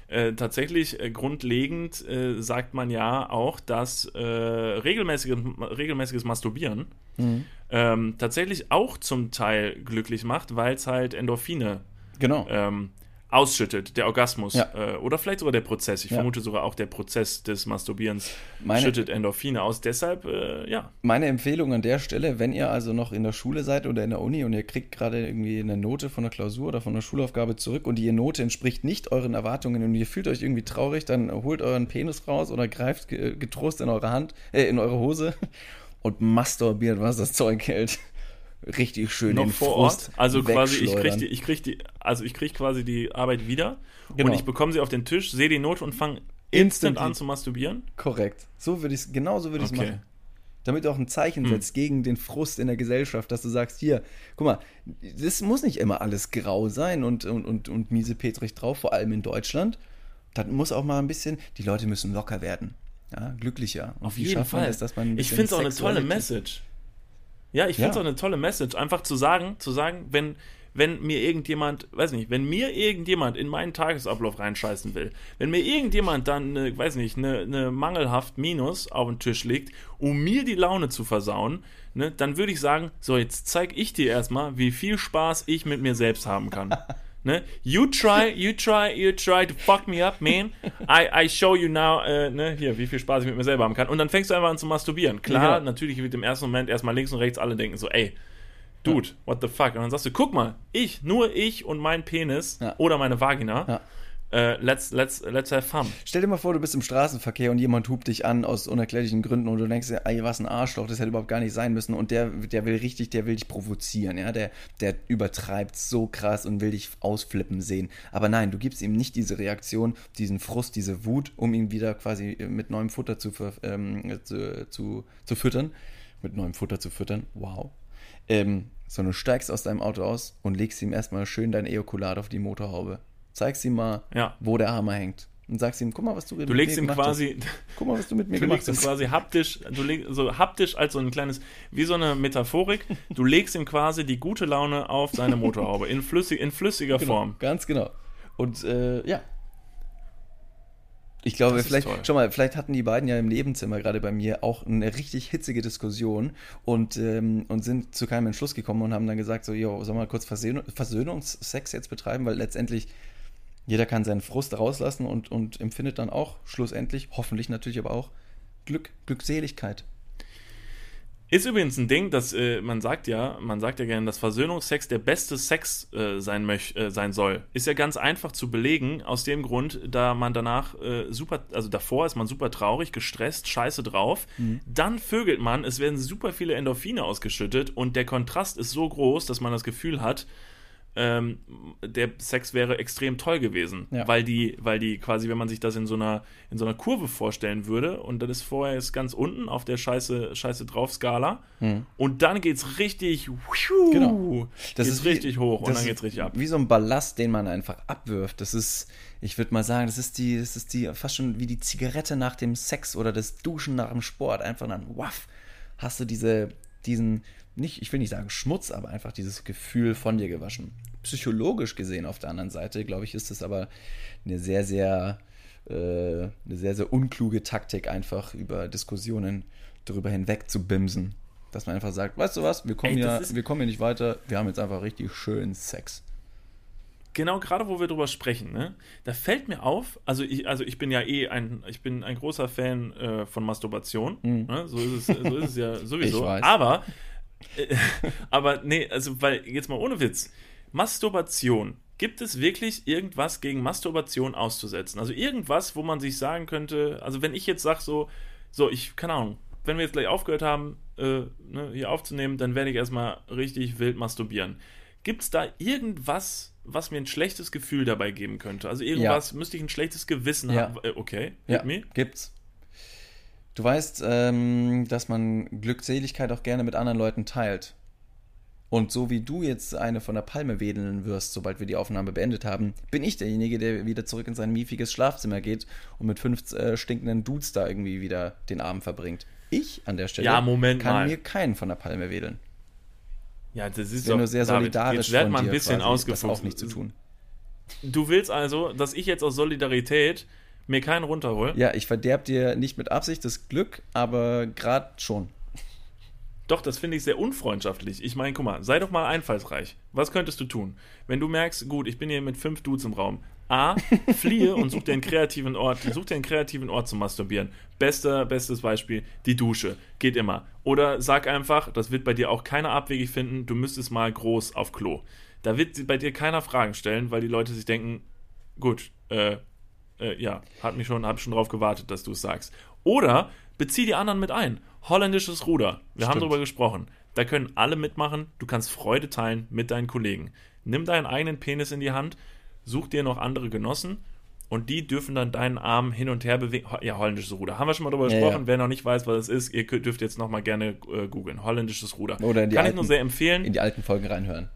äh, tatsächlich äh, grundlegend äh, sagt man ja auch, dass äh, regelmäßiges, regelmäßiges Masturbieren Mhm. ähm, tatsächlich auch zum Teil glücklich macht, weil es halt Endorphine Genau. ähm, ausschüttet, der Orgasmus Ja. äh, oder vielleicht sogar der Prozess. Ich Ja. vermute sogar auch der Prozess des Masturbierens Meine- schüttet Endorphine aus. Deshalb, äh, ja, Meine Empfehlung an der Stelle, wenn ihr also noch in der Schule seid oder in der Uni und ihr kriegt gerade irgendwie eine Note von der Klausur oder von der Schulaufgabe zurück und die Note entspricht nicht euren Erwartungen und ihr fühlt euch irgendwie traurig, dann holt euren Penis raus oder greift ge- getrost in eure Hand, äh, in eure Hose und masturbiert, was das Zeug hält. Richtig schön noch den vor Frust Ort. Also quasi, ich krieg die, ich krieg die, also ich krieg quasi die Arbeit wieder Genau. und ich bekomme sie auf den Tisch, sehe die Note und fange instant an zu masturbieren. Korrekt. So würde ich es, genau so würde ich es Okay. machen. Damit du auch ein Zeichen setzt gegen den Frust in der Gesellschaft, dass du sagst, hier, guck mal, das muss nicht immer alles grau sein und, und, und, und miese Petrich drauf, vor allem in Deutschland. Dann muss auch mal ein bisschen, die Leute müssen locker werden. Ja, glücklicher. Und Auf jeden Fall. das, dass man ein ich finde es auch eine tolle Message. Ja, ich finde es Ja. auch eine tolle Message. Einfach zu sagen, zu sagen, wenn, wenn mir irgendjemand, weiß nicht, wenn mir irgendjemand in meinen Tagesablauf reinscheißen will, wenn mir irgendjemand dann, eine, weiß nicht, eine, eine mangelhaft Minus auf den Tisch legt, um mir die Laune zu versauen, ne, dann würde ich sagen, so, jetzt zeig ich dir erstmal, wie viel Spaß ich mit mir selbst haben kann. Ne? You try, you try, you try to fuck me up, man. I, I show you now, äh, ne, hier, wie viel Spaß ich mit mir selber haben kann. Und dann fängst du einfach an zu masturbieren. Klar, Ja. natürlich wird im ersten Moment erstmal links und rechts alle denken so, ey, Dude, what the fuck? Und dann sagst du, guck mal, ich, nur ich und mein Penis Ja. oder meine Vagina, Ja. Äh, let's, let's, let's have fun. Stell dir mal vor, du bist im Straßenverkehr und jemand hupt dich an aus unerklärlichen Gründen und du denkst dir, ey, was ein Arschloch, das hätte überhaupt gar nicht sein müssen und der, der will richtig, der will dich provozieren, ja, der, der übertreibt so krass und will dich ausflippen sehen. Aber nein, du gibst ihm nicht diese Reaktion, diesen Frust, diese Wut, um ihn wieder quasi mit neuem Futter zu, ähm, zu, zu, zu füttern, mit neuem Futter zu füttern, wow. Ähm, sondern steigst aus deinem Auto aus und legst ihm erstmal schön dein Ejakulat auf die Motorhaube. Zeigst ihm mal, Ja. wo der Hammer hängt. Und sagst ihm, guck mal, was du, Du legst ihm quasi, Guck mal, was du mit mir du gemacht legst ihm hast. quasi haptisch, du legst so haptisch als so ein kleines, wie so eine Metaphorik, du legst ihm quasi die gute Laune auf seine Motorhaube in, flüssig, in flüssiger Form. Ganz genau. Und äh, ja. Ich glaube, Das vielleicht, schau mal, vielleicht hatten die beiden ja im Nebenzimmer gerade bei mir auch eine richtig hitzige Diskussion und, ähm, und sind zu keinem Entschluss gekommen und haben dann gesagt, so, jo, sollen wir kurz Versöhn Versöhnungsex jetzt betreiben, weil letztendlich jeder kann seinen Frust rauslassen und, und empfindet dann auch schlussendlich, hoffentlich natürlich aber auch, Glück, Glückseligkeit. Ist übrigens ein Ding, dass äh, man sagt ja, man sagt ja gerne, dass Versöhnungsex der beste Sex äh, sein, möch, äh, sein soll. Ist ja ganz einfach zu belegen, aus dem Grund, da man danach äh, super, also davor ist man super traurig, gestresst, scheiße drauf. Dann vögelt man, es werden super viele Endorphine ausgeschüttet und der Kontrast ist so groß, dass man das Gefühl hat, ähm, der Sex wäre extrem toll gewesen, Ja. weil die, weil die quasi, wenn man sich das in so einer in so einer Kurve vorstellen würde und dann ist vorher ist ganz unten auf der Scheiße Scheiße drauf Skala und dann geht's richtig, Hm. Genau. das wie- richtig hoch und dann ist geht's richtig ab. Wie so ein Ballast, den man einfach abwirft. Das ist, ich würde mal sagen, das ist die, das ist die fast schon wie die Zigarette nach dem Sex oder das Duschen nach dem Sport. Einfach dann, waff, hast du diese, diesen, nicht, ich will nicht sagen Schmutz, aber einfach dieses Gefühl von dir gewaschen. Psychologisch gesehen auf der anderen Seite, glaube ich, ist es aber eine sehr, sehr, äh, eine sehr, sehr unkluge Taktik, einfach über Diskussionen darüber hinweg zu bimsen. Dass man einfach sagt, weißt du was, wir kommen, Ey, hier, wir kommen hier nicht weiter, wir haben jetzt einfach richtig schön Sex. Genau, gerade wo wir drüber sprechen, ne, da fällt mir auf, also ich, also ich bin ja eh ein, ich bin ein großer Fan äh, von Masturbation, ne, so ist es, so ist es ja sowieso. Aber, äh, aber nee, also weil jetzt mal ohne Witz, Masturbation. Gibt es wirklich irgendwas gegen Masturbation auszusetzen? Also irgendwas, wo man sich sagen könnte, also wenn ich jetzt sage so, so ich, keine Ahnung, wenn wir jetzt gleich aufgehört haben, äh, ne, hier aufzunehmen, dann werde ich erstmal richtig wild masturbieren. Gibt es da irgendwas, was mir ein schlechtes Gefühl dabei geben könnte? Also irgendwas, müsste ich ein schlechtes Gewissen Ja. haben? Äh, okay, Ja, me. gibt's. Du weißt, ähm, dass man Glückseligkeit auch gerne mit anderen Leuten teilt. Und so wie du jetzt eine von der Palme wedeln wirst, sobald wir die Aufnahme beendet haben, bin ich derjenige, der wieder zurück in sein miefiges Schlafzimmer geht und mit fünf äh, stinkenden Dudes da irgendwie wieder den Abend verbringt. Ich an der Stelle Ja, Moment kann mal. mir keinen von der Palme wedeln. Ja, das ist doch, nur sehr David, solidarisch jetzt werd von mal ein bisschen quasi, das auch nicht zu tun. Du willst also, dass ich jetzt aus Solidarität mir keinen runterhol? Ja, ich verderb dir nicht mit Absicht das Glück, aber gerade schon. Doch, das finde ich sehr unfreundschaftlich. Ich meine, guck mal, sei doch mal einfallsreich. Was könntest du tun? Wenn du merkst, gut, ich bin hier mit fünf Dudes im Raum. A, fliehe und such dir einen kreativen Ort, such dir einen kreativen Ort zum Masturbieren. Bester, bestes Beispiel, die Dusche. Geht immer. Oder sag einfach, das wird bei dir auch keiner abwegig finden, du müsstest mal groß auf Klo. Da wird bei dir keiner Fragen stellen, weil die Leute sich denken, gut, äh, äh, ja, hat mich schon, hab schon drauf gewartet, dass du es sagst. Oder bezieh die anderen mit ein. Holländisches Ruder. Wir haben Stimmt. darüber gesprochen. Da können alle mitmachen. Du kannst Freude teilen mit deinen Kollegen. Nimm deinen eigenen Penis in die Hand, such dir noch andere Genossen und die dürfen dann deinen Arm hin und her bewegen. Ja, holländisches Ruder. Haben wir schon mal drüber Ja, gesprochen. ja. Wer noch nicht weiß, was es ist, ihr dürft jetzt noch mal gerne äh, googeln. Holländisches Ruder. Oder in die Kann ich alten- nur sehr empfehlen. In die alten Folgen reinhören.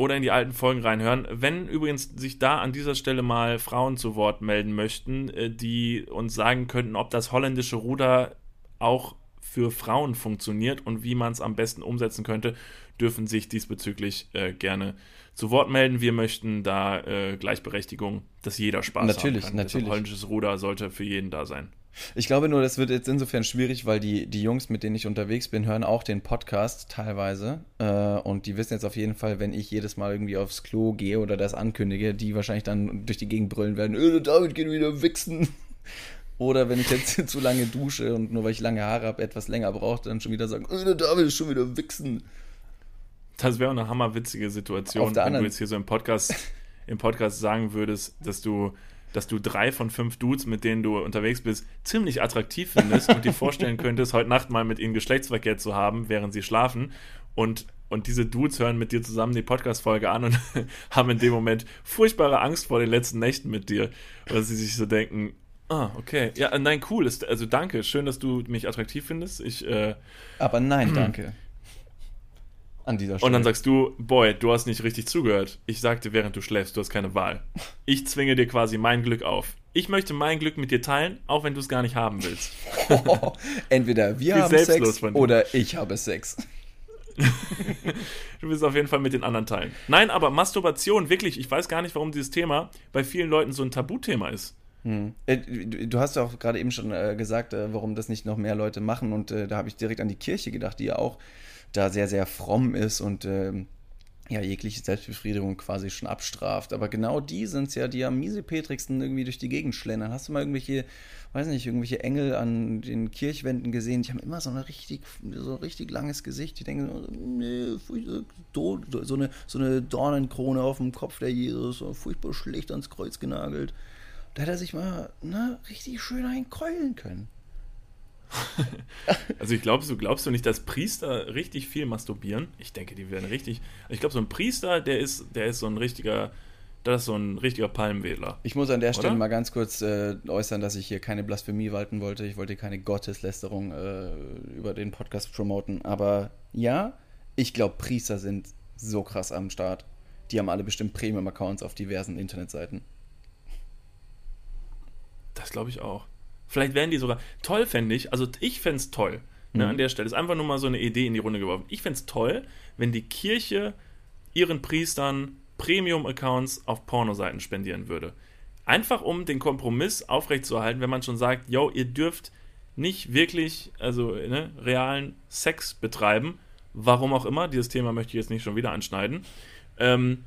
Oder in die alten Folgen reinhören. Wenn übrigens sich da an dieser Stelle mal Frauen zu Wort melden möchten, äh, die uns sagen könnten, ob das holländische Ruder auch für Frauen funktioniert und wie man es am besten umsetzen könnte, dürfen sich diesbezüglich äh, gerne zu Wort melden. Wir möchten da äh, Gleichberechtigung, dass jeder Spaß Natürlich, haben kann. Deshalb natürlich. holländisches Ruder sollte für jeden da sein. Ich glaube nur, das wird jetzt insofern schwierig, weil die, die Jungs, mit denen ich unterwegs bin, hören auch den Podcast teilweise. Äh, und die wissen jetzt auf jeden Fall, wenn ich jedes Mal irgendwie aufs Klo gehe oder das ankündige, die wahrscheinlich dann durch die Gegend brüllen werden, äh, der David geht wieder wichsen. Oder wenn ich jetzt zu lange dusche und nur weil ich lange Haare habe, etwas länger brauche, dann schon wieder sagen, der David ist schon wieder wichsen. Das wäre auch eine hammerwitzige Situation, wenn du jetzt hier so im Podcast, im Podcast sagen würdest, dass du, dass du drei von fünf Dudes, mit denen du unterwegs bist, ziemlich attraktiv findest und dir vorstellen könntest, heute Nacht mal mit ihnen Geschlechtsverkehr zu haben, während sie schlafen. Und, und diese Dudes hören mit dir zusammen die Podcast-Folge an und haben in dem Moment furchtbare Angst vor den letzten Nächten mit dir. Weil sie sich so denken, ah, okay. Ja, nein, cool. Ist, also danke. Schön, dass du mich attraktiv findest. Ich, äh, Aber nein, danke. An dieser Stelle. Und dann sagst du, Boy, du hast nicht richtig zugehört. Ich sagte, während du schläfst, du hast keine Wahl. Ich zwinge dir quasi mein Glück auf. Ich möchte mein Glück mit dir teilen, auch wenn du es gar nicht haben willst. Entweder wir haben Sex oder ich habe Sex. Du willst auf jeden Fall mit den anderen teilen. Nein, aber Masturbation, wirklich, ich weiß gar nicht, warum dieses Thema bei vielen Leuten so ein Tabuthema ist. Äh, Du hast ja auch gerade eben schon äh, gesagt, äh, warum das nicht noch mehr Leute machen. Und da habe ich direkt an die Kirche gedacht, die ja auch da sehr, sehr fromm ist und ähm, ja, jegliche Selbstbefriedigung quasi schon abstraft. Aber genau die sind es ja, die am miesepetrigsten irgendwie durch die Gegend schlendern. Hast du mal irgendwelche, weiß nicht, irgendwelche Engel an den Kirchwänden gesehen? Die haben immer so, eine richtig, so ein richtig langes Gesicht. Die denken, so, eine, so eine Dornenkrone auf dem Kopf der Jesus, furchtbar schlecht ans Kreuz genagelt. Da hätte er sich mal ne, richtig schön einkeulen können. Also ich glaube, so glaubst du nicht, dass Priester richtig viel masturbieren? Ich denke, die werden richtig. Ich glaube, so ein Priester, der ist, der ist so ein richtiger, das ist so ein richtiger Palmwedler. Ich muss an der Stelle Oder? mal ganz kurz äh, äußern, dass ich hier keine Blasphemie walten wollte. Ich wollte keine Gotteslästerung äh, über den Podcast promoten. Aber ja, ich glaube, Priester sind so krass am Start. Die haben alle bestimmt Premium-Accounts auf diversen Internetseiten. Das glaube ich auch. Vielleicht wären die sogar. Toll fände ich, also ich fände es toll, ne, Mhm. an der Stelle. Ist einfach nur mal so eine Idee in die Runde geworfen. Ich fände es toll, wenn die Kirche ihren Priestern Premium-Accounts auf Pornoseiten spendieren würde. Einfach um den Kompromiss aufrechtzuerhalten, wenn man schon sagt, yo, ihr dürft nicht wirklich, also ne, realen Sex betreiben, warum auch immer, dieses Thema möchte ich jetzt nicht schon wieder anschneiden, ähm,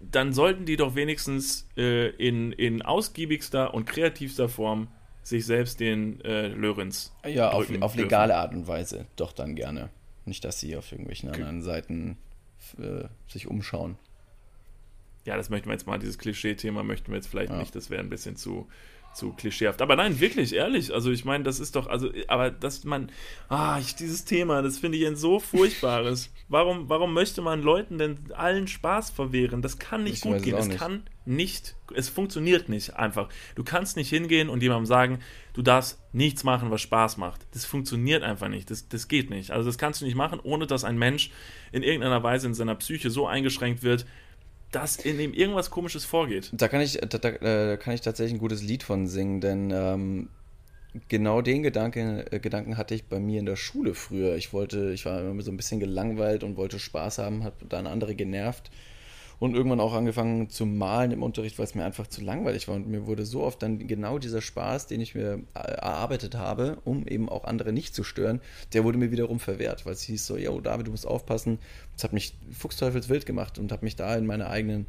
dann sollten die doch wenigstens äh, in, in ausgiebigster und kreativster Form sich selbst den äh, Lörenz Ja, auf, auf dürfen. legale Art und Weise. Doch dann gerne. Nicht, dass sie auf irgendwelchen anderen Seiten äh, sich umschauen. Ja, das möchten wir jetzt mal, dieses Klischee-Thema möchten wir jetzt vielleicht Ja. nicht, das wäre ein bisschen zu, zu klischeehaft. Aber nein, wirklich, ehrlich, also ich meine, das ist doch, also, aber dass man, ah, ich, dieses Thema, das finde ich ein so furchtbares. warum, warum möchte man Leuten denn allen Spaß verwehren? Das kann nicht Ich gut gehen, es nicht. kann nicht, es funktioniert nicht einfach. Du kannst nicht hingehen und jemandem sagen, du darfst nichts machen, was Spaß macht. Das funktioniert einfach nicht, das, das geht nicht. Also das kannst du nicht machen, ohne dass ein Mensch in irgendeiner Weise in seiner Psyche so eingeschränkt wird, dass in ihm irgendwas Komisches vorgeht. Da kann ich, da, da, äh, kann ich tatsächlich ein gutes Lied von singen, denn ähm, genau den Gedanken, äh, Gedanken hatte ich bei mir in der Schule früher. Ich wollte, ich war immer so ein bisschen gelangweilt und wollte Spaß haben, hat dann andere genervt und irgendwann auch angefangen zu malen im Unterricht, weil es mir einfach zu langweilig war und mir wurde so oft dann genau dieser Spaß, den ich mir erarbeitet habe, um eben auch andere nicht zu stören, der wurde mir wiederum verwehrt, weil es hieß so, yo David, du musst aufpassen. Das hat mich fuchsteufelswild gemacht und habe mich da in meiner eigenen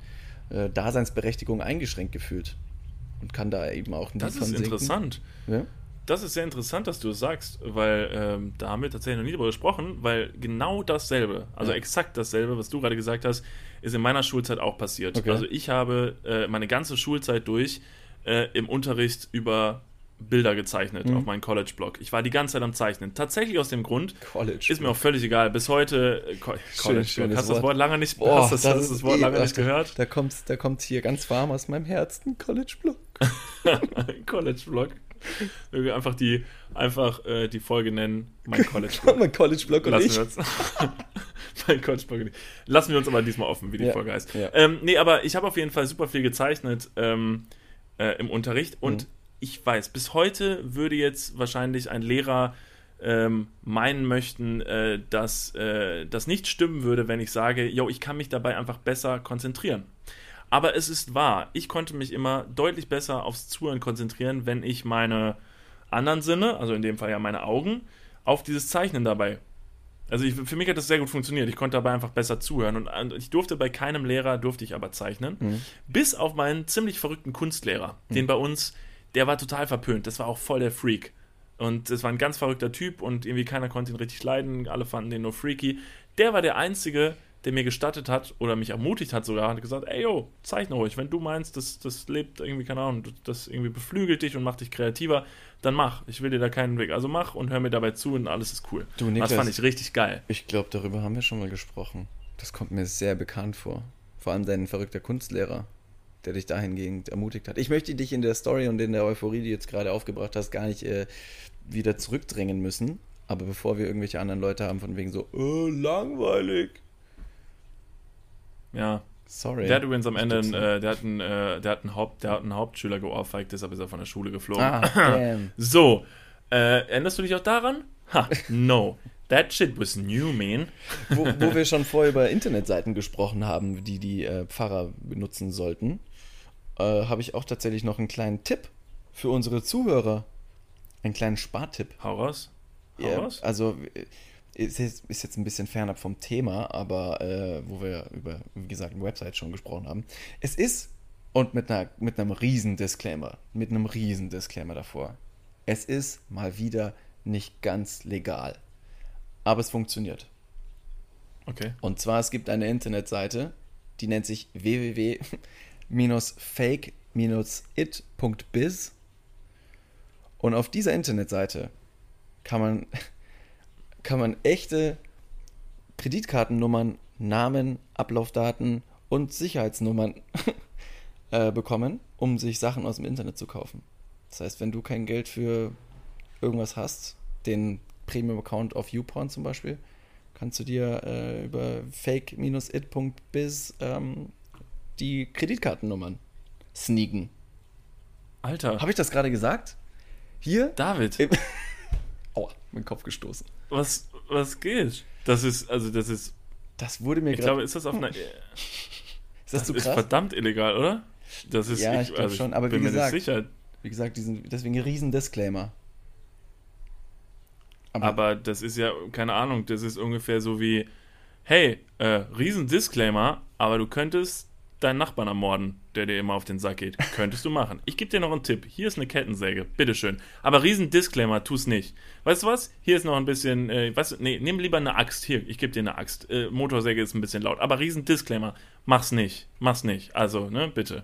äh, Daseinsberechtigung eingeschränkt gefühlt und kann da eben auch ein Das ist interessant. Ja? Das ist sehr interessant, dass du es sagst, weil ähm, da haben wir tatsächlich noch nie drüber gesprochen, weil genau dasselbe, also Ja. exakt dasselbe, was du gerade gesagt hast, ist in meiner Schulzeit auch passiert. Okay. Also ich habe äh, meine ganze Schulzeit durch äh, im Unterricht über Bilder gezeichnet Mhm. auf meinen College-Blog. Ich war die ganze Zeit am Zeichnen. Tatsächlich aus dem Grund, College. ist mir auch völlig egal. Bis heute äh, Co College-Blog. schönes Hast du das Wort. Lange nicht, Boah, hast das, hast das, das Wort eh- lange nicht gehört? Da kommt, da kommt hier ganz warm aus meinem Herzen. College Block. College-Blog. Irgendwie einfach die, einfach äh, die Folge nennen, mein College-Blog. mein College Block und Lassen ich. wir uns. mein College-Blog. Lassen wir uns aber diesmal offen, wie die Ja, Folge heißt. ja. Ähm, nee, aber ich habe auf jeden Fall super viel gezeichnet ähm, äh, im Unterricht und Mhm. ich weiß, bis heute würde jetzt wahrscheinlich ein Lehrer ähm, meinen möchten, äh, dass äh, das nicht stimmen würde, wenn ich sage, yo, ich kann mich dabei einfach besser konzentrieren. Aber es ist wahr, ich konnte mich immer deutlich besser aufs Zuhören konzentrieren, wenn ich meine anderen Sinne, also in dem Fall ja meine Augen, auf dieses Zeichnen dabei. Also ich, für mich hat das sehr gut funktioniert. Ich konnte dabei einfach besser zuhören und, und ich durfte bei keinem Lehrer durfte ich aber zeichnen, Mhm. bis auf meinen ziemlich verrückten Kunstlehrer, den bei uns, der war total verpönt. Das war auch voll der Freak. Und es war ein ganz verrückter Typ und irgendwie keiner konnte ihn richtig leiden. Alle fanden den nur freaky. Der war der Einzige, der mir gestattet hat oder mich ermutigt hat sogar, hat gesagt, ey yo, zeichne ruhig. Wenn du meinst, das, das lebt irgendwie, keine Ahnung, das irgendwie beflügelt dich und macht dich kreativer, dann mach. Ich will dir da keinen Weg. Also mach und hör mir dabei zu und alles ist cool. Du, das Niklas. fand ich richtig geil. Ich glaube, darüber haben wir schon mal gesprochen. Das kommt mir sehr bekannt vor. Vor allem dein verrückter Kunstlehrer, der dich dahingehend ermutigt hat. Ich möchte dich in der Story und in der Euphorie, die du jetzt gerade aufgebracht hast, gar nicht äh, wieder zurückdrängen müssen. Aber bevor wir irgendwelche anderen Leute haben, von wegen so, äh, langweilig. Ja. Sorry. Der hat übrigens am Ende, Stupsen. äh, der, hat einen, äh, der, hat einen Haupt, der hat einen Hauptschüler geohrfeigt, deshalb ist er von der Schule geflogen. Ah, damn. So, äh, erinnerst du dich auch daran? Ha, no. That shit was new, man. wo, wo wir schon vorher über Internetseiten gesprochen haben, die die äh, Pfarrer benutzen sollten, äh, habe ich auch tatsächlich noch einen kleinen Tipp für unsere Zuhörer. Einen kleinen Spartipp. Hau raus. Hau Ja, raus. also ist jetzt, ist jetzt ein bisschen fernab vom Thema, aber äh, wo wir über, wie gesagt, eine Website schon gesprochen haben. Es ist, und mit, einer, mit einem riesen Disclaimer, mit einem riesen Disclaimer davor, es ist mal wieder nicht ganz legal. Aber es funktioniert. Okay. Und zwar, es gibt eine Internetseite, die nennt sich www.fake-it.biz. Und auf dieser Internetseite kann man, kann man echte Kreditkartennummern, Namen, Ablaufdaten und Sicherheitsnummern äh, bekommen, um sich Sachen aus dem Internet zu kaufen. Das heißt, wenn du kein Geld für irgendwas hast, den Premium-Account auf YouPorn zum Beispiel, kannst du dir äh, über fake-it.biz ähm, die Kreditkartennummern sneaken. Alter, Habe ich das gerade gesagt? Hier? David, Aua, mein Kopf gestoßen. was, was geht? Das ist, also das ist, Das wurde mir ich gerade. glaube, ist das auf einer, Ist das, das zu ist krass? verdammt illegal, oder? Das ist, Ja, ich glaub schon, aber bin wie mir gesagt, nicht sicher. Wie gesagt, diesen, deswegen ein riesen Disclaimer. Aber, Aber das ist ja, keine Ahnung, das ist ungefähr so wie, hey, äh, riesen Disclaimer, aber du könntest deinen Nachbarn ermorden, der dir immer auf den Sack geht. Könntest du machen. Ich gebe dir noch einen Tipp. Hier ist eine Kettensäge. Bitteschön. Aber riesen Disclaimer, tu's nicht. Weißt du was? Hier ist noch ein bisschen, äh, weißt du, nee, nimm lieber eine Axt. Hier, ich gebe dir eine Axt. Äh, Motorsäge ist ein bisschen laut. Aber riesen Disclaimer, mach's nicht. Mach's nicht. Also, ne, bitte.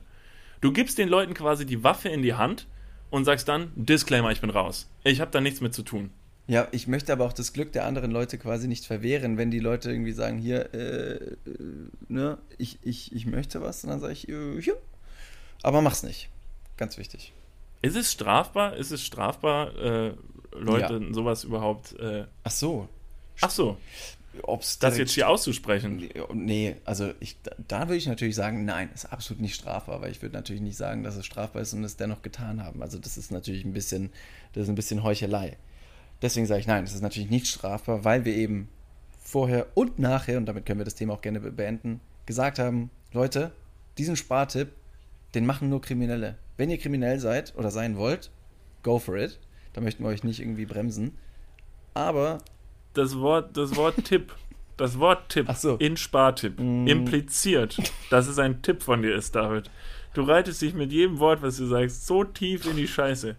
Du gibst den Leuten quasi die Waffe in die Hand und sagst dann, Disclaimer, ich bin raus. Ich habe da nichts mit zu tun. Ja, ich möchte aber auch das Glück der anderen Leute quasi nicht verwehren, wenn die Leute irgendwie sagen, hier, äh, äh, ne, ich, ich, ich möchte was, und dann sage ich, äh, ja. Aber mach's nicht. Ganz wichtig. Ist es strafbar? Ist es strafbar, äh, Leute sowas überhaupt. Äh, Ach so. ach so, Ob's das jetzt hier auszusprechen. Nee, also ich, da, da würde ich natürlich sagen, nein, ist absolut nicht strafbar, weil ich würde natürlich nicht sagen, dass es strafbar ist und es dennoch getan haben. Also das ist natürlich ein bisschen, das ist ein bisschen Heuchelei. Deswegen sage ich nein, das ist natürlich nicht strafbar, weil wir eben vorher und nachher, und damit können wir das Thema auch gerne be- beenden, gesagt haben, Leute, diesen Spartipp, den machen nur Kriminelle. Wenn ihr kriminell seid oder sein wollt, go for it. Da möchten wir euch nicht irgendwie bremsen. Aber Das Wort, das Wort Tipp. Das Wort Tipp so. in Spartipp Mm. impliziert, dass es ein Tipp von dir ist, David. Du reitest dich mit jedem Wort, was du sagst, so tief in die Scheiße.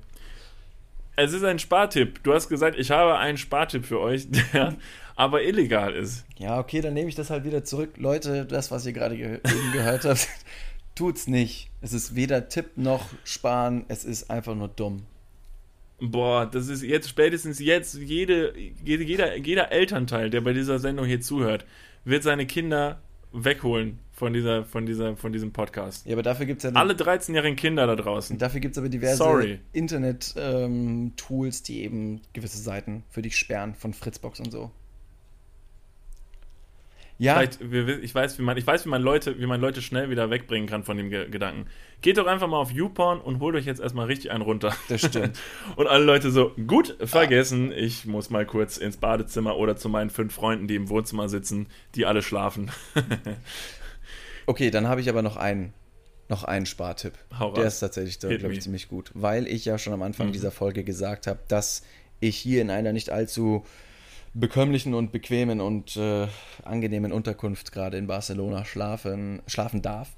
Es ist ein Spartipp. Du hast gesagt, ich habe einen Spartipp für euch, der aber illegal ist. Ja, okay, dann nehme ich das halt wieder zurück. Leute, das, was ihr gerade ge gehört habt, tut's nicht. Es ist weder Tipp noch Sparen, es ist einfach nur dumm. Boah, das ist jetzt spätestens jetzt jede, jede, jeder, jeder Elternteil, der bei dieser Sendung hier zuhört, wird seine Kinder wegholen von dieser, von dieser, von diesem Podcast. Ja, aber dafür gibt es ja Alle 13-jährigen Kinder da draußen. Dafür gibt es aber diverse. Internet-Tools, die eben gewisse Seiten für dich sperren, von Fritzbox und so. Ja, Vielleicht, ich weiß, wie man, ich weiß, wie man Leute, wie man Leute schnell wieder wegbringen kann von dem Ge Gedanken. Geht doch einfach mal auf YouPorn und holt euch jetzt erstmal richtig einen runter. das stimmt. Und alle Leute so, gut, vergessen, ich muss mal kurz ins Badezimmer oder zu meinen fünf Freunden, die im Wohnzimmer sitzen, die alle schlafen. Okay, dann habe ich aber noch einen, noch einen Spartipp. Hau Der ist tatsächlich, glaube ich, ziemlich gut. Weil ich ja schon am Anfang Mhm. dieser Folge gesagt habe, dass ich hier in einer nicht allzu bekömmlichen und bequemen und äh, angenehmen Unterkunft gerade in Barcelona schlafen, schlafen darf,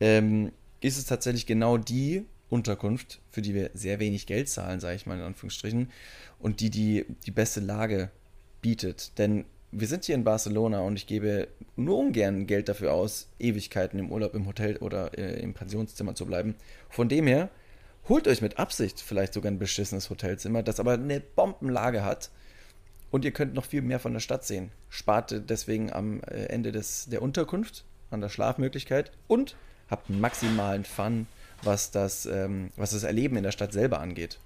ähm, ist es tatsächlich genau die Unterkunft, für die wir sehr wenig Geld zahlen, sage ich mal in Anführungsstrichen, und die die, die beste Lage bietet. Denn wir sind hier in Barcelona und ich gebe nur ungern Geld dafür aus, Ewigkeiten im Urlaub im Hotel oder äh, im Pensionszimmer zu bleiben. Von dem her, holt euch mit Absicht vielleicht sogar ein beschissenes Hotelzimmer, das aber eine Bombenlage hat. Und ihr könnt noch viel mehr von der Stadt sehen. Spart deswegen am äh, Ende des, der Unterkunft an der Schlafmöglichkeit und habt maximalen Fun, was das, ähm, was das Erleben in der Stadt selber angeht.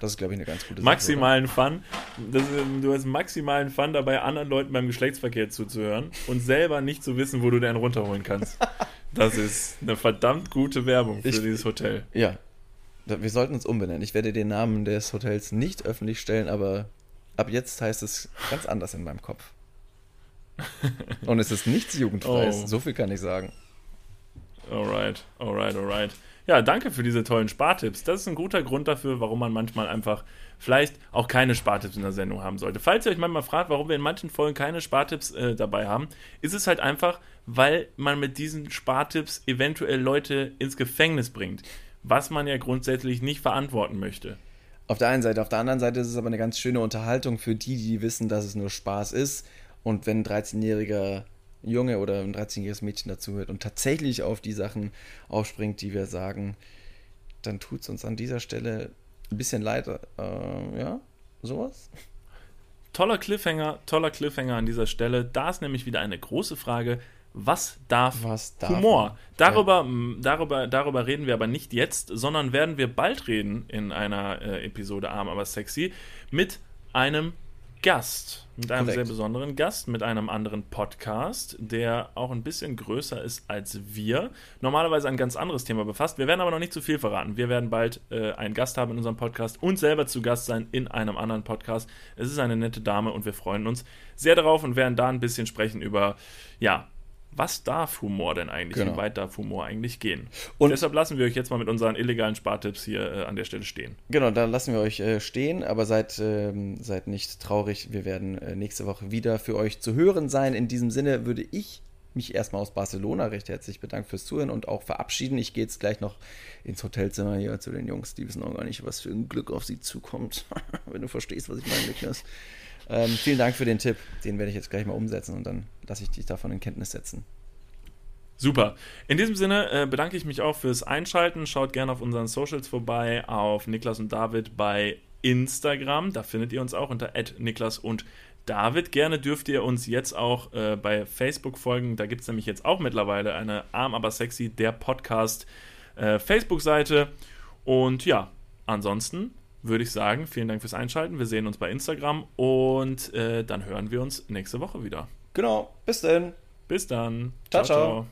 Das ist, glaube ich, eine ganz gute Sache. maximalen Fun. Das, du hast maximalen Fun dabei, anderen Leuten beim Geschlechtsverkehr zuzuhören und selber nicht zu wissen, wo du den runterholen kannst. Das ist eine verdammt gute Werbung für Ich- dieses Hotel. oder? Ja. Wir sollten uns umbenennen. Ich werde den Namen des Hotels nicht öffentlich stellen, aber ab jetzt heißt es ganz anders in meinem Kopf. Und es ist nichts Jugendfreies. Oh. So viel kann ich sagen. Alright, alright, alright. Ja, danke für diese tollen Spartipps. Das ist ein guter Grund dafür, warum man manchmal einfach vielleicht auch keine Spartipps in der Sendung haben sollte. Falls ihr euch manchmal fragt, warum wir in manchen Folgen keine Spartipps äh, dabei haben, ist es halt einfach, weil man mit diesen Spartipps eventuell Leute ins Gefängnis bringt, was man ja grundsätzlich nicht verantworten möchte. Auf der einen Seite. Auf der anderen Seite ist es aber eine ganz schöne Unterhaltung für die, die wissen, dass es nur Spaß ist. Und wenn ein 13-jähriger Junge oder ein 13-jähriges Mädchen dazuhört und tatsächlich auf die Sachen aufspringt, die wir sagen, dann tut es uns an dieser Stelle ein bisschen leid. Äh, ja, sowas. Toller Cliffhanger, toller Cliffhanger an dieser Stelle. Da ist nämlich wieder eine große Frage. Was darf, Was darf Humor? Darüber, m, darüber, darüber reden wir aber nicht jetzt, sondern werden wir bald reden in einer äh, Episode Arm aber sexy mit einem Gast. Mit einem Korrekt. sehr besonderen Gast, mit einem anderen Podcast, der auch ein bisschen größer ist als wir. Normalerweise ein ganz anderes Thema befasst. Wir werden aber noch nicht zu viel verraten. Wir werden bald äh, einen Gast haben in unserem Podcast und selber zu Gast sein in einem anderen Podcast. Es ist eine nette Dame und wir freuen uns sehr darauf und werden da ein bisschen sprechen über, ja, was darf Humor denn eigentlich? Genau. Wie weit darf Humor eigentlich gehen? Und- deshalb lassen wir euch jetzt mal mit unseren illegalen Spartipps hier äh, an der Stelle stehen. Genau, da lassen wir euch äh, stehen, aber seid, ähm, seid nicht traurig. Wir werden äh, nächste Woche wieder für euch zu hören sein. In diesem Sinne würde ich mich erstmal aus Barcelona recht herzlich bedanken fürs Zuhören und auch verabschieden. Ich gehe jetzt gleich noch ins Hotelzimmer hier zu den Jungs. Die wissen auch gar nicht, was für ein Glück auf sie zukommt. Wenn du verstehst, was ich meine, Niklas. Ähm, vielen Dank für den Tipp. Den werde ich jetzt gleich mal umsetzen und dann lasse ich dich davon in Kenntnis setzen. Super. In diesem Sinne äh, bedanke ich mich auch fürs Einschalten. Schaut gerne auf unseren Socials vorbei, auf Niklas und David bei Instagram. Da findet ihr uns auch unter Niklas und David. Gerne dürft ihr uns jetzt auch äh, bei Facebook folgen. Da gibt es nämlich jetzt auch mittlerweile eine Arm aber sexy, der Podcast äh, Facebook-Seite. Und ja, ansonsten würde ich sagen, vielen Dank fürs Einschalten. Wir sehen uns bei Instagram und äh, dann hören wir uns nächste Woche wieder. Genau, bis dann. Bis dann. Ciao, ciao.